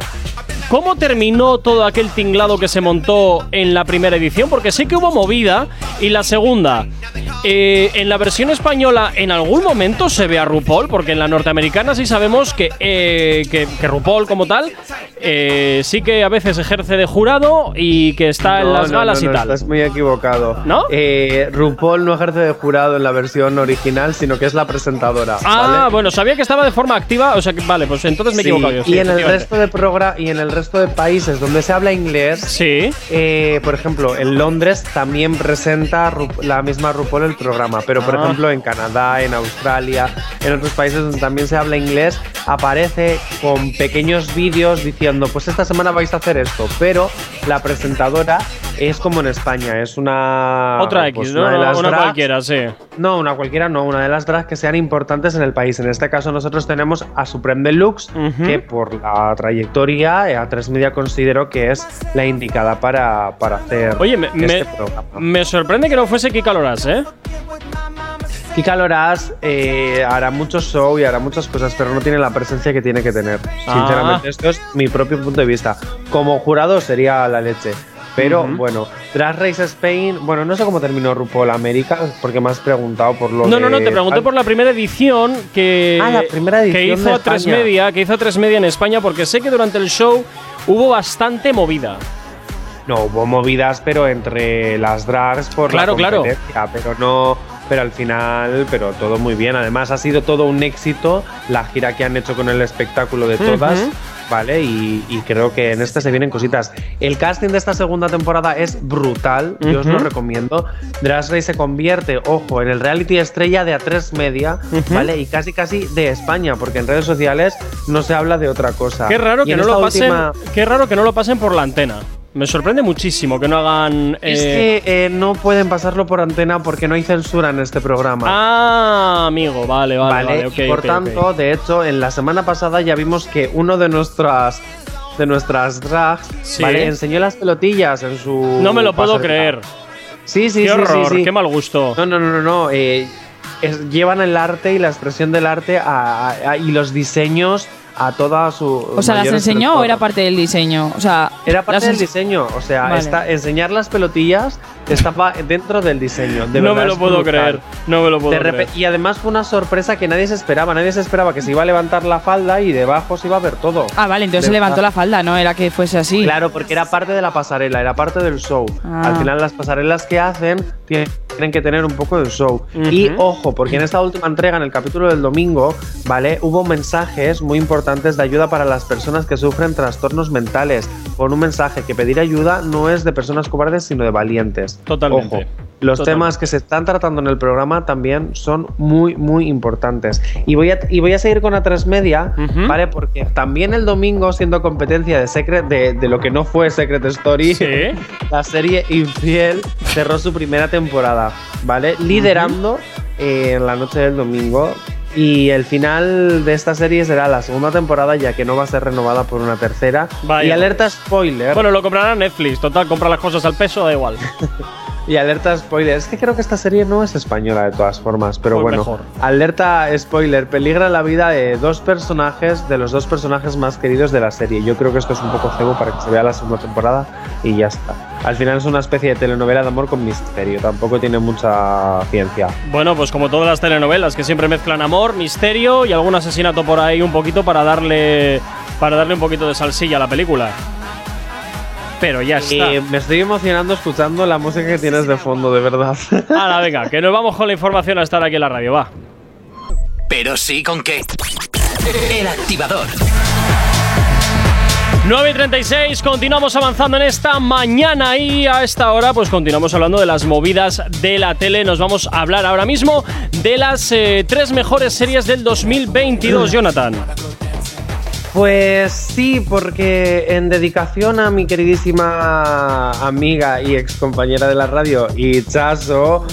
B: ¿cómo terminó todo aquel tinglado que se montó en la primera edición? Porque sí que hubo movida. Y la segunda, eh, en la versión española, ¿en algún momento se ve a RuPaul? Porque en la norteamericana sí sabemos que, eh, que, que RuPaul como tal eh, sí que a veces ejerce de jurado y que está en las
C: no,
B: galas
C: no,
B: y tal.
C: Estás muy equivocado.
B: ¿No?
C: RuPaul no ejerce de jurado en la versión original, sino que es la presentadora.
B: Ah,
C: ¿vale?
B: bueno, sabía que estaba de forma activa, o sea que vale, pues entonces me he
C: Sí,
B: equivocado yo. sí,
C: y en el resto de y en el resto de países donde se habla inglés,
B: Sí.
C: eh, por ejemplo, en Londres también presenta Ru- la misma RuPaul el programa, pero por
B: Ah.
C: ejemplo en Canadá, en Australia, en otros países donde también se habla inglés, aparece con pequeños vídeos diciendo, pues esta semana vais a hacer esto, pero la presentadora es como en España, es una
B: Otra X,
C: pues,
B: ¿no?
C: una de las
B: Una
C: drags-
B: cualquiera, sí.
C: no, una cualquiera no, una de las drags que sean importantes en el país. En este caso nosotros tenemos a Supreme Deluxe,
B: Ujú.
C: que por la trayectoria eh, a 3 Media considero que es la indicada para, para hacer
B: Oye, me,
C: este
B: me-
C: programa.
B: me sorprende que no fuese Kika Loras, ¿eh?
C: Kika Loras eh, hará mucho show y hará muchas cosas, pero no tiene la presencia que tiene que tener.
B: Ah.
C: Sinceramente, esto es mi propio punto de vista. Como jurado sería la leche. Pero bueno, Drag Race Spain, bueno, no sé cómo terminó RuPaul América, porque me has preguntado por lo
B: No,
C: de-
B: no, no, te pregunté por la primera edición que,
C: Ah, la primera
B: que
C: edición
B: hizo
C: de
B: a tres media, que hizo a tres media en España, porque sé que durante el show hubo bastante movida.
C: No, hubo movidas, pero entre las drags por
B: Claro,
C: la
B: claro.
C: competencia, pero no, pero al final, pero todo muy bien. Además ha sido todo un éxito la gira que han hecho con el espectáculo de todas. ¿vale? Y, y creo que en este se vienen cositas. El casting de esta segunda temporada es brutal, yo os lo recomiendo. Drag Race se convierte, ojo, en el reality estrella de A3 Media. ¿vale? Y casi casi de España, porque en redes sociales no se habla de otra cosa.
B: Qué raro que no lo
C: esta
B: pasen.
C: última-
B: Qué raro que no lo pasen por la antena. Me sorprende muchísimo que no hagan.
C: Es
B: eh,
C: que eh, no pueden pasarlo por antena porque no hay censura en este programa.
B: Ah, amigo, vale, vale, vale.
C: por tanto, de hecho, en la semana pasada ya vimos que uno de nuestras de nuestras drags
B: Sí.
C: ¿vale? enseñó las pelotillas en su
B: No me lo puedo
C: pasarela.
B: creer.
C: Sí, sí,
B: qué
C: sí,
B: horror,
C: sí, sí.
B: qué mal gusto.
C: No, no, no, no, no. eh, es- llevan el arte y la expresión del arte a- a- a- y los diseños a toda su.
D: O sea, ¿las enseñó o era parte del diseño? O sea,
C: Era parte
D: las
C: del diseño, o sea,
D: Vale.
C: está, enseñar las pelotillas estaba dentro del diseño. de
B: no
C: verdad,
B: me lo puedo
C: brutal.
B: creer. No me lo puedo
C: De
B: creer.
C: y además fue una sorpresa que nadie se esperaba. Nadie se esperaba que se iba a levantar la falda y debajo se iba a ver todo.
D: Ah, vale, entonces
C: De
D: se levantó la falda, no era que fuese así.
C: Claro, porque era parte de la pasarela, era parte del show.
D: Ah.
C: Al final las pasarelas que hacen tienen tienen que tener un poco de show. Y
B: Ujú.
C: ojo, porque en esta última entrega, en el capítulo del domingo, ¿vale? Hubo mensajes muy importantes de ayuda para las personas que sufren trastornos mentales. Con un mensaje que pedir ayuda no es de personas cobardes, sino de valientes.
B: Totalmente.
C: Ojo. Los
B: Totalmente.
C: temas que se están tratando en el programa también son muy, muy importantes. Y voy a, y voy a seguir con A3 Media,
B: Ujú.
C: ¿vale? Porque también el domingo, siendo competencia de, Secret, de, de lo que no fue Secret Story,
B: Sí. (laughs)
C: la serie Infiel cerró su primera temporada, ¿vale? Liderando eh, en la noche del domingo. Y el final de esta serie será la segunda temporada, ya que no va a ser renovada por una tercera.
B: Vaya.
C: Y alerta spoiler.
B: Bueno, lo comprará Netflix. Total, compra las cosas al peso, da igual. (laughs)
C: Y alerta spoiler. Es que creo que esta serie no es española de todas formas, pero bueno.
B: mejor.
C: Alerta spoiler. Peligra la vida de dos personajes, de los dos personajes más queridos de la serie. Yo creo que esto es un poco cebo para que se vea la segunda temporada y ya está. Al final es una especie de telenovela de amor con misterio. Tampoco tiene mucha ciencia.
B: Bueno, pues como todas las telenovelas que siempre mezclan amor, misterio y algún asesinato por ahí un poquito para darle para darle un poquito de salsilla a la película. Pero ya está.
C: Eh, me estoy emocionando escuchando la música que tienes de fondo, de verdad. (laughs)
B: Hala, venga, que nos vamos con la información a estar aquí en la radio, va.
A: Pero sí con qué. El activador.
B: 9 y 36, continuamos avanzando en esta mañana y a esta hora pues continuamos hablando de las movidas de la tele. Nos vamos a hablar ahora mismo de las eh, tres mejores series del 2022, (clears throat) Jonathan.
C: Pues sí, porque en dedicación a mi queridísima amiga y ex compañera de la radio, Ichazo,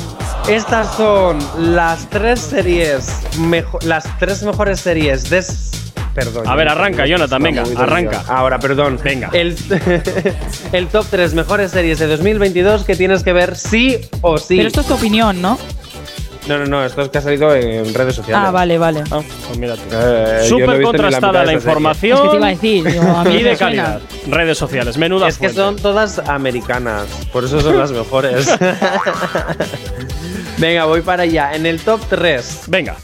C: estas son las tres series, mejo- las tres mejores series de... Perdón.
B: A ver, arranca, Jonathan, venga, arranca.
C: Ahora, perdón.
B: Venga.
C: El, (laughs) el top 3 mejores series de 2022 que tienes que ver sí o sí.
D: Pero esto es tu opinión, ¿no?
C: No, no, no, esto es que ha salido en redes sociales.
D: Ah, vale, vale.
B: Ah, pues mira tú.
C: Eh,
B: Súper
C: la
B: contrastada la, información.
D: Es que te iba a decir, digo, a mí
B: y de
D: suena.
B: calidad. Redes sociales, menuda
C: Es que
B: fuente.
C: son todas americanas, por eso son las mejores. (laughs) Venga, voy para allá. En el top 3,
B: Venga.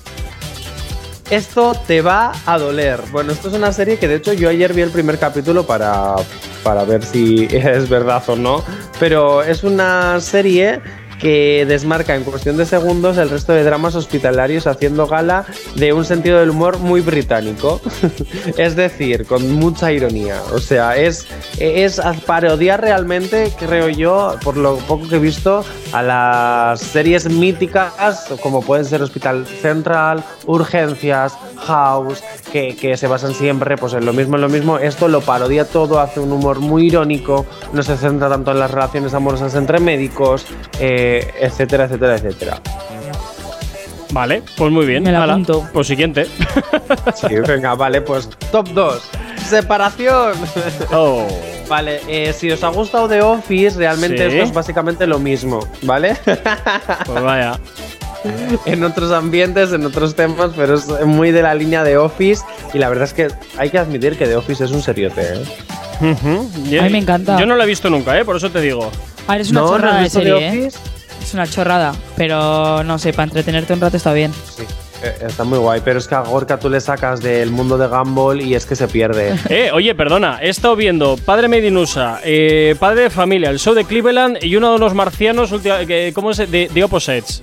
C: esto te va a doler. Bueno, esto es una serie que de hecho yo ayer vi el primer capítulo para, para ver si (laughs) es verdad o no. Pero es una serie que desmarca en cuestión de segundos el resto de dramas hospitalarios haciendo gala de un sentido del humor muy británico. (laughs) es decir, con mucha ironía. O sea, es, es parodiar realmente, creo yo, por lo poco que he visto, a las series míticas como pueden ser Hospital Central, Urgencias, House, que, que se basan siempre pues, en lo mismo, en lo mismo. Esto lo parodia todo, hace un humor muy irónico, no se centra tanto en las relaciones amorosas entre médicos, eh, etcétera, etcétera, etcétera.
B: Vale, pues muy bien.
D: Me la apunto.
B: Pues siguiente. (laughs)
C: Sí, venga, vale, pues top 2. Separación. (laughs)
B: oh.
C: Vale, eh, si os ha gustado The Office, realmente
B: Sí.
C: esto es básicamente lo mismo, ¿vale? (laughs)
B: Pues vaya.
C: en otros ambientes, en otros temas, pero es muy de la línea de Office. Y la verdad es que hay que admitir que The Office es un seriote, ¿eh?
D: A mí me encanta.
B: Yo no la he visto nunca, ¿eh? Por eso te digo.
D: A ver, es una
C: ¿No? ¿No has
D: chorrada de
C: visto The
D: serie, ¿eh? Es una chorrada, pero no sé, para entretenerte un rato está bien.
C: Sí, eh, está muy guay. Pero es que a Gorka tú le sacas del mundo de Gumball y es que se pierde. (laughs)
B: Eh, oye, perdona, he estado viendo Padre Made in USA, eh, Padre de Familia, el show de Cleveland y uno de los marcianos, ¿cómo es? De, de Opposites.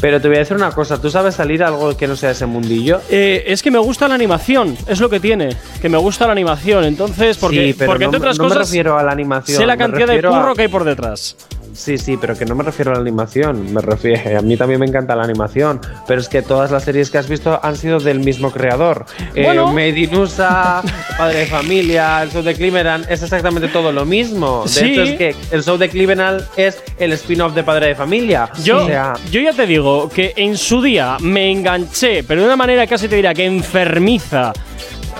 C: Pero te voy a decir una cosa, ¿tú sabes salir algo que no sea ese mundillo?
B: Eh, es que me gusta la animación, es lo que tiene, que me gusta la animación. Entonces, porque,
C: sí, pero
B: porque
C: no,
B: entre otras
C: no me
B: cosas,
C: refiero a la animación.
B: sé la
C: me
B: cantidad de
C: refiero a-
B: curro que hay por detrás.
C: Sí, sí, pero que no me refiero a la animación. Me refiero, a mí también me encanta la animación. Pero es que todas las series que has visto han sido del mismo creador. Eh,
B: Bueno.
C: Made in USA, (laughs) Padre de Familia, el show de Cleveland, es exactamente todo lo mismo. De
B: Sí.
C: hecho, es que el show de Cleveland es el spin-off de Padre de Familia.
B: Yo,
C: o sea,
B: yo ya te digo que en su día me enganché, pero de una manera casi te diría que enfermiza.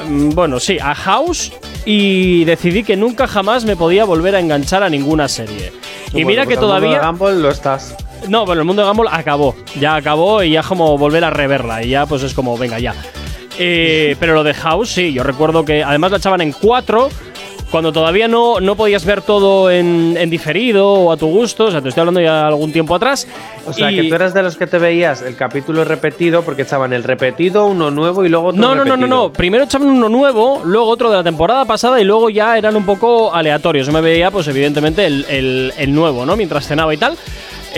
B: mm, Bueno, sí, a House y decidí que nunca jamás me podía volver a enganchar a ninguna serie. Y
C: bueno,
B: mira
C: pues
B: que
C: al mundo de
B: todavía.
C: Gumball lo estás.
B: No, bueno, el mundo de Gumball acabó. Ya acabó y ya como volver a reverla. Y ya pues es como, venga, ya. Eh, pero lo de House, sí, yo recuerdo que además la echaban en cuatro. Cuando todavía no, no podías ver todo en, en diferido o a tu gusto, o sea, te estoy hablando ya algún tiempo atrás.
C: O sea,
B: Y-
C: que tú eras de los que te veías el capítulo repetido porque echaban el repetido, uno nuevo y luego otro
B: No, no, no, no, no. Primero echaban uno nuevo, luego otro de la temporada pasada y luego ya eran un poco aleatorios. Yo me veía, pues evidentemente, el, el- el nuevo, ¿no? Mientras cenaba y tal.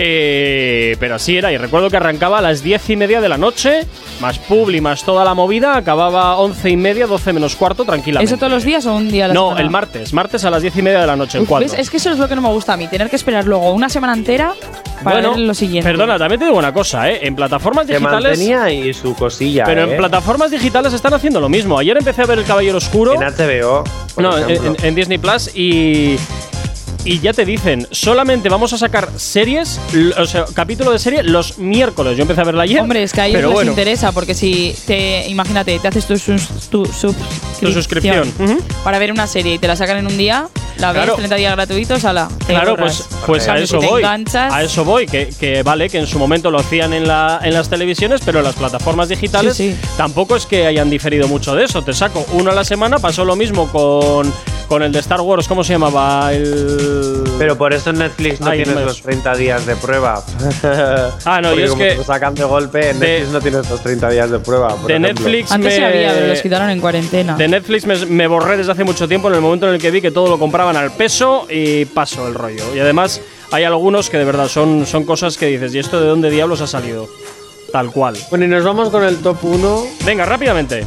B: Eh, pero así era. Y recuerdo que arrancaba a las diez y media de la noche, más Publi, más toda la movida. Acababa once y media, doce menos cuarto, tranquilamente.
D: ¿Eso todos los días o un día a la
B: No,
D: semana?
B: el martes. Martes a las diez y media de la noche, en
D: Uf,
B: cuatro.
D: ¿ves? Es que eso es lo que no me gusta a mí, tener que esperar luego una semana entera para
B: bueno,
D: ver lo siguiente.
B: perdona, también te digo una cosa, ¿eh? En plataformas
C: Se
B: digitales.
C: mantenía y su cosilla.
B: Pero
C: ¿eh?
B: en plataformas digitales están haciendo lo mismo. Ayer empecé a ver El Caballero Oscuro.
C: En HBO. por
B: No, en, en- en Disney Plus y. Y ya te dicen, solamente vamos a sacar series, o sea, capítulo de serie los miércoles. Yo empecé a verla ayer.
D: Hombre, es que a ellos les
B: bueno,
D: interesa, porque si te, imagínate, te haces tu, sus- tu suscripción,
B: Tu suscripción. Ujú.
D: para ver una serie y te la sacan en un día, la ves
B: Claro.
D: 30 días gratuitos, ala.
B: Claro, pues, pues a eso
D: si te
B: voy.
D: enganchas-
B: A eso voy, que, que vale, que en su momento lo hacían en, la, en las televisiones, pero en las plataformas digitales
D: Sí, sí.
B: tampoco es que hayan diferido mucho de eso. Te saco uno a la semana, pasó lo mismo con, con el de Star Wars, ¿cómo se llamaba? El.
C: Pero por eso en Netflix no
B: Ay,
C: tienes los 30 días de prueba. (laughs)
B: Ah, no,
C: Porque
B: y es
C: como
B: que
C: te sacan de golpe, en
B: de-
C: Netflix no tienes los 30 días de prueba. por
B: de
C: ejemplo.
B: Netflix
D: Antes
B: me,
D: había, pero los quitaron en cuarentena.
B: De Netflix me, me borré desde hace mucho tiempo en el momento en el que vi que todo lo compraban al peso y paso el rollo. Y además hay algunos que de verdad son, son cosas que dices, ¿y esto de dónde diablos ha salido? Tal cual.
C: Bueno, y nos vamos con el top 1.
B: Venga, rápidamente.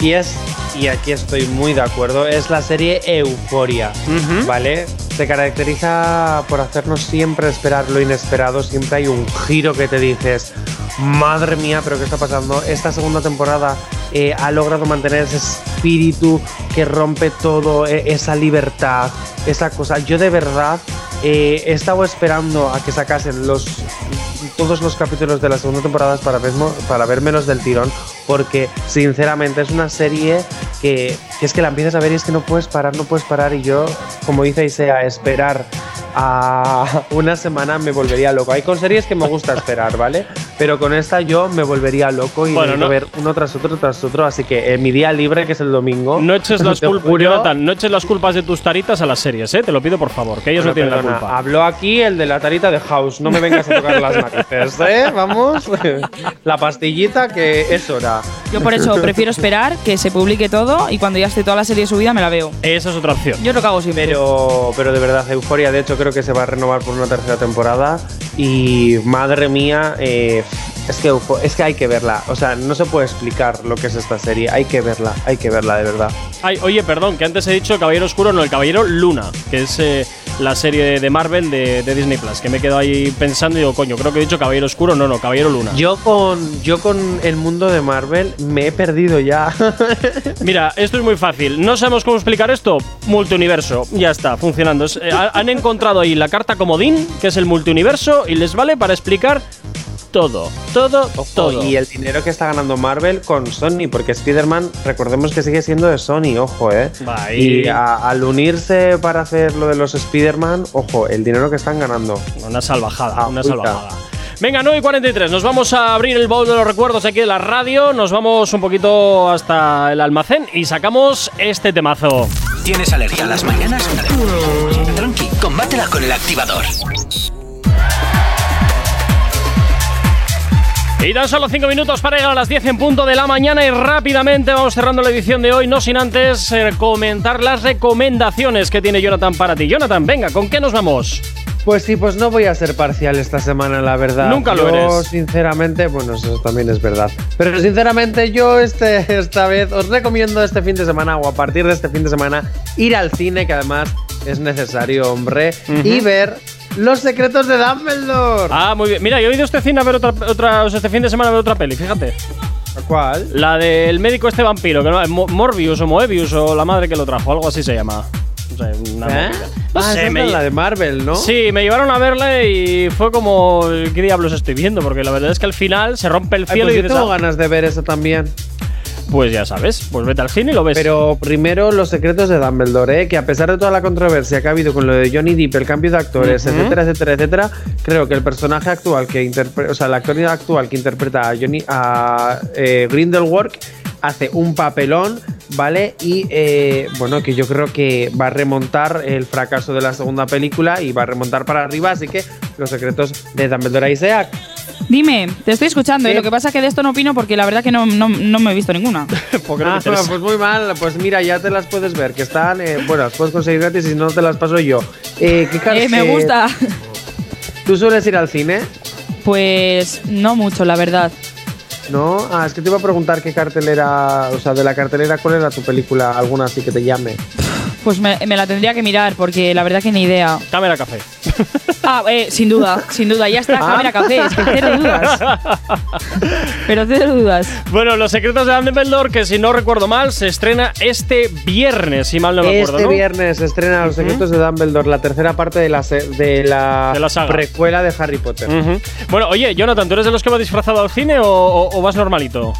C: Y es, y aquí estoy muy de acuerdo, es la serie Euforia. ¿Vale? Se caracteriza por hacernos siempre esperar lo inesperado. Siempre hay un giro que te dices, madre mía, pero ¿qué está pasando? Esta segunda temporada eh, ha logrado mantener ese espíritu que rompe todo, eh, esa libertad, esa cosa. Yo de verdad eh, he estado esperando a que sacasen los todos los capítulos de la segunda temporada para, vermo- para vérmelos del tirón, porque sinceramente es una serie que, que es que la empiezas a ver y es que no puedes parar, no puedes parar. Y yo, como dice Isea, esperar a una semana me volvería loco. Hay con series que me gusta esperar, ¿vale? Pero con esta yo me volvería loco y
B: Bueno, no-
C: ver uno tras otro tras otro. Así que en mi día libre, que es el domingo,
B: No eches (laughs) las culpas, no eches las culpas de tus taritas a las series, ¿eh? Te lo pido por favor, que ellos
C: Bueno,
B: no tienen
C: perdona,
B: la culpa.
C: Habló aquí el de la tarita de House. No me vengas a tocar las narices, ¿eh? Vamos. (laughs) la pastillita que es hora.
D: Yo por eso (laughs) prefiero esperar que se publique todo y cuando ya esté toda la serie subida me la veo.
B: Esa es otra opción.
D: Yo lo hago siempre.
C: Pero, pero de verdad, Euforia, de hecho, creo que se va a renovar por una tercera temporada. Y madre mía, eh, es, que, Eufo- es que hay que verla. O sea, no se puede explicar lo que es esta serie. Hay que verla, hay que verla, de verdad.
B: Ay, oye, perdón, que antes he dicho Caballero Oscuro, no, el Caballero Luna, que es eh, la serie de Marvel de, de Disney Plus, que me he quedado ahí pensando y digo, coño, creo que he dicho Caballero Oscuro, no, no, Caballero Luna.
C: Yo con, yo con el mundo de Marvel me he perdido ya. (laughs)
B: Mira, esto es muy fácil. No sabemos cómo explicar esto. Multiuniverso. Ya está, funcionando. Eh, ha- han encontrado ahí la carta comodín, que es el multiuniverso, y les vale para explicar todo. Todo, todo.
C: Y el dinero que está ganando Marvel con Sony, porque Spider-Man, recordemos que sigue siendo de Sony, ojo, ¿eh?
B: Va, y-
C: Y a- al unirse para hacer lo de los Spider-Man, ojo, el dinero que están ganando.
B: Una salvajada,
C: Ah,
B: una
C: puta.
B: salvajada. Venga, 9 y 43. Nos vamos a abrir el baúl de los recuerdos aquí de la radio. Nos vamos un poquito hasta el almacén y sacamos este temazo.
A: ¿Tienes alergia a las mañanas? Tranqui, combátela con el activador.
B: Y tan solo 5 minutos para llegar a las 10 en punto de la mañana y rápidamente vamos cerrando la edición de hoy, no sin antes eh, comentar las recomendaciones que tiene Jonathan para ti. Jonathan, venga, ¿con qué nos vamos?
C: Pues sí, pues no voy a ser parcial esta semana, la verdad.
B: Nunca lo
C: Yo,
B: eres.
C: sinceramente, bueno, eso también es verdad. Pero sinceramente, yo este, esta vez os recomiendo este fin de semana o a partir de este fin de semana ir al cine, que además es necesario, hombre, y ver Los secretos de Dumbledore.
B: Ah, muy bien. Mira, yo he ido este cine a ver otra, otra o sea, este fin de semana a ver otra peli, fíjate.
C: ¿Cuál?
B: La del médico este vampiro, que no, Mo- Morbius o Moebius o la madre que lo trajo, algo así se llama. No sé, una
C: ¿Eh?
B: movida. No
C: ah,
B: sé, me,
C: la de Marvel, ¿no?
B: Sí, me llevaron a verla y fue como, ¿qué diablos estoy viendo? Porque la verdad es que al final se rompe el
C: Ay,
B: cielo
C: pues
B: y
C: yo
B: dices,
C: tengo
B: "Ah,
C: ganas de ver eso también.
B: Pues ya sabes, pues vete al cine y lo ves.
C: Pero primero los secretos de Dumbledore, ¿eh? que a pesar de toda la controversia que ha habido con lo de Johnny Depp, el cambio de actores, etcétera, etcétera, etcétera, creo que el personaje actual que interpreta, o sea, el actor actual que interpreta a Johnny a eh, Grindelwald hace un papelón, ¿vale? Y eh, bueno, que yo creo que va a remontar el fracaso de la segunda película y va a remontar para arriba, así que los secretos de Dumbledore Isaac.
D: Dime, te estoy escuchando y
C: Sí.
D: lo que pasa es que de esto no opino porque la verdad que no, no, no me he visto ninguna. (laughs)
B: porque no
C: Ah, pues muy mal, pues mira, ya te las puedes ver, que están, eh, bueno, las puedes conseguir gratis y si no te las paso yo. Eh, ¿qué
D: Eh, me
C: eh,
D: gusta.
C: ¿Tú sueles ir al cine?
D: Pues no mucho, la verdad.
C: ¿No? Ah, es que te iba a preguntar qué cartelera, o sea, de la cartelera, ¿cuál era tu película? Alguna así que te llame.
D: Pues me, me la tendría que mirar porque la verdad que ni idea.
B: Cámara café.
D: Ah, eh, sin duda, sin duda. Ya está,
C: Ah.
D: cámara café, es que cero dudas. (laughs) Pero cero dudas.
B: Bueno, Los secretos de Dumbledore, que si no recuerdo mal, se estrena este viernes, si mal no me acuerdo,
C: este
B: ¿no?
C: viernes se estrena Los secretos de Dumbledore, la tercera parte de la, de la,
B: De la saga.
C: precuela de Harry Potter.
B: Bueno, oye, Jonathan, ¿tú eres de los que va disfrazado al cine o, o- o vas normalito?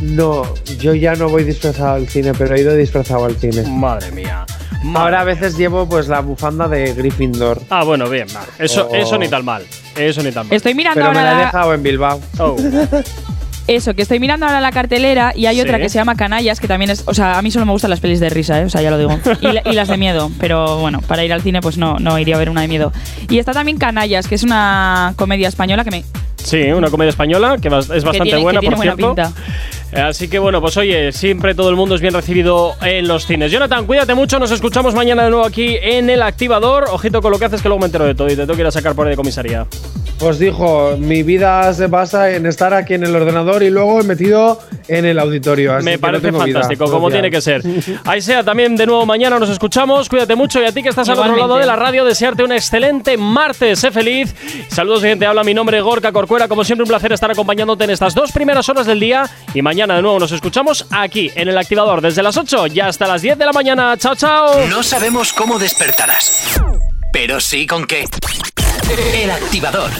C: No, yo ya no voy disfrazado al cine, pero he ido disfrazado al cine.
B: Madre mía. Madre
C: Ahora a veces llevo pues la bufanda de Gryffindor.
B: Ah, bueno, bien, va. Eso,
C: Oh.
B: eso ni tan mal. Eso ni tan mal.
D: Estoy mirando
C: Pero me
D: ahora
C: la he dejado en Bilbao.
B: Oh. (laughs)
D: eso, que estoy mirando ahora la cartelera y hay
B: Sí.
D: otra que se llama Canallas, que también es. O sea, a mí solo me gustan las pelis de risa, ¿eh? O sea, ya lo digo. (laughs) Y, la- y las de miedo. Pero bueno, para ir al cine, pues no, no iría a ver una de miedo. Y está también Canallas, que es una comedia española que me.
B: Sí, una comedia española que es bastante
D: que tiene,
B: buena,
D: que tiene
B: por
D: buena
B: cierto.
D: pinta.
B: Así que bueno, pues oye, siempre todo el mundo es bien recibido en los cines. Jonathan, cuídate mucho, nos escuchamos mañana de nuevo aquí en el activador. Ojito con lo que haces que luego me entero de todo y te tengo que ir a sacar por ahí de comisaría.
C: Os dijo, mi vida se basa en estar aquí en el ordenador y luego he metido en el auditorio. así
B: Me
C: que no
B: parece
C: tengo vida
B: fantástico, como tiene que ser. (laughs) Ahí sea, también de nuevo mañana nos escuchamos. Cuídate mucho y a ti que estás al otro lado de la radio, desearte un excelente martes. Sé feliz. Saludos, gente. Habla mi nombre, Gorka Corcuera. Como siempre, un placer estar acompañándote en estas dos primeras horas del día. Y mañana de nuevo nos escuchamos aquí en el activador desde las 8 y hasta las 10 de la mañana. Chao, chao.
A: No sabemos cómo despertarás, pero sí con qué. El activador.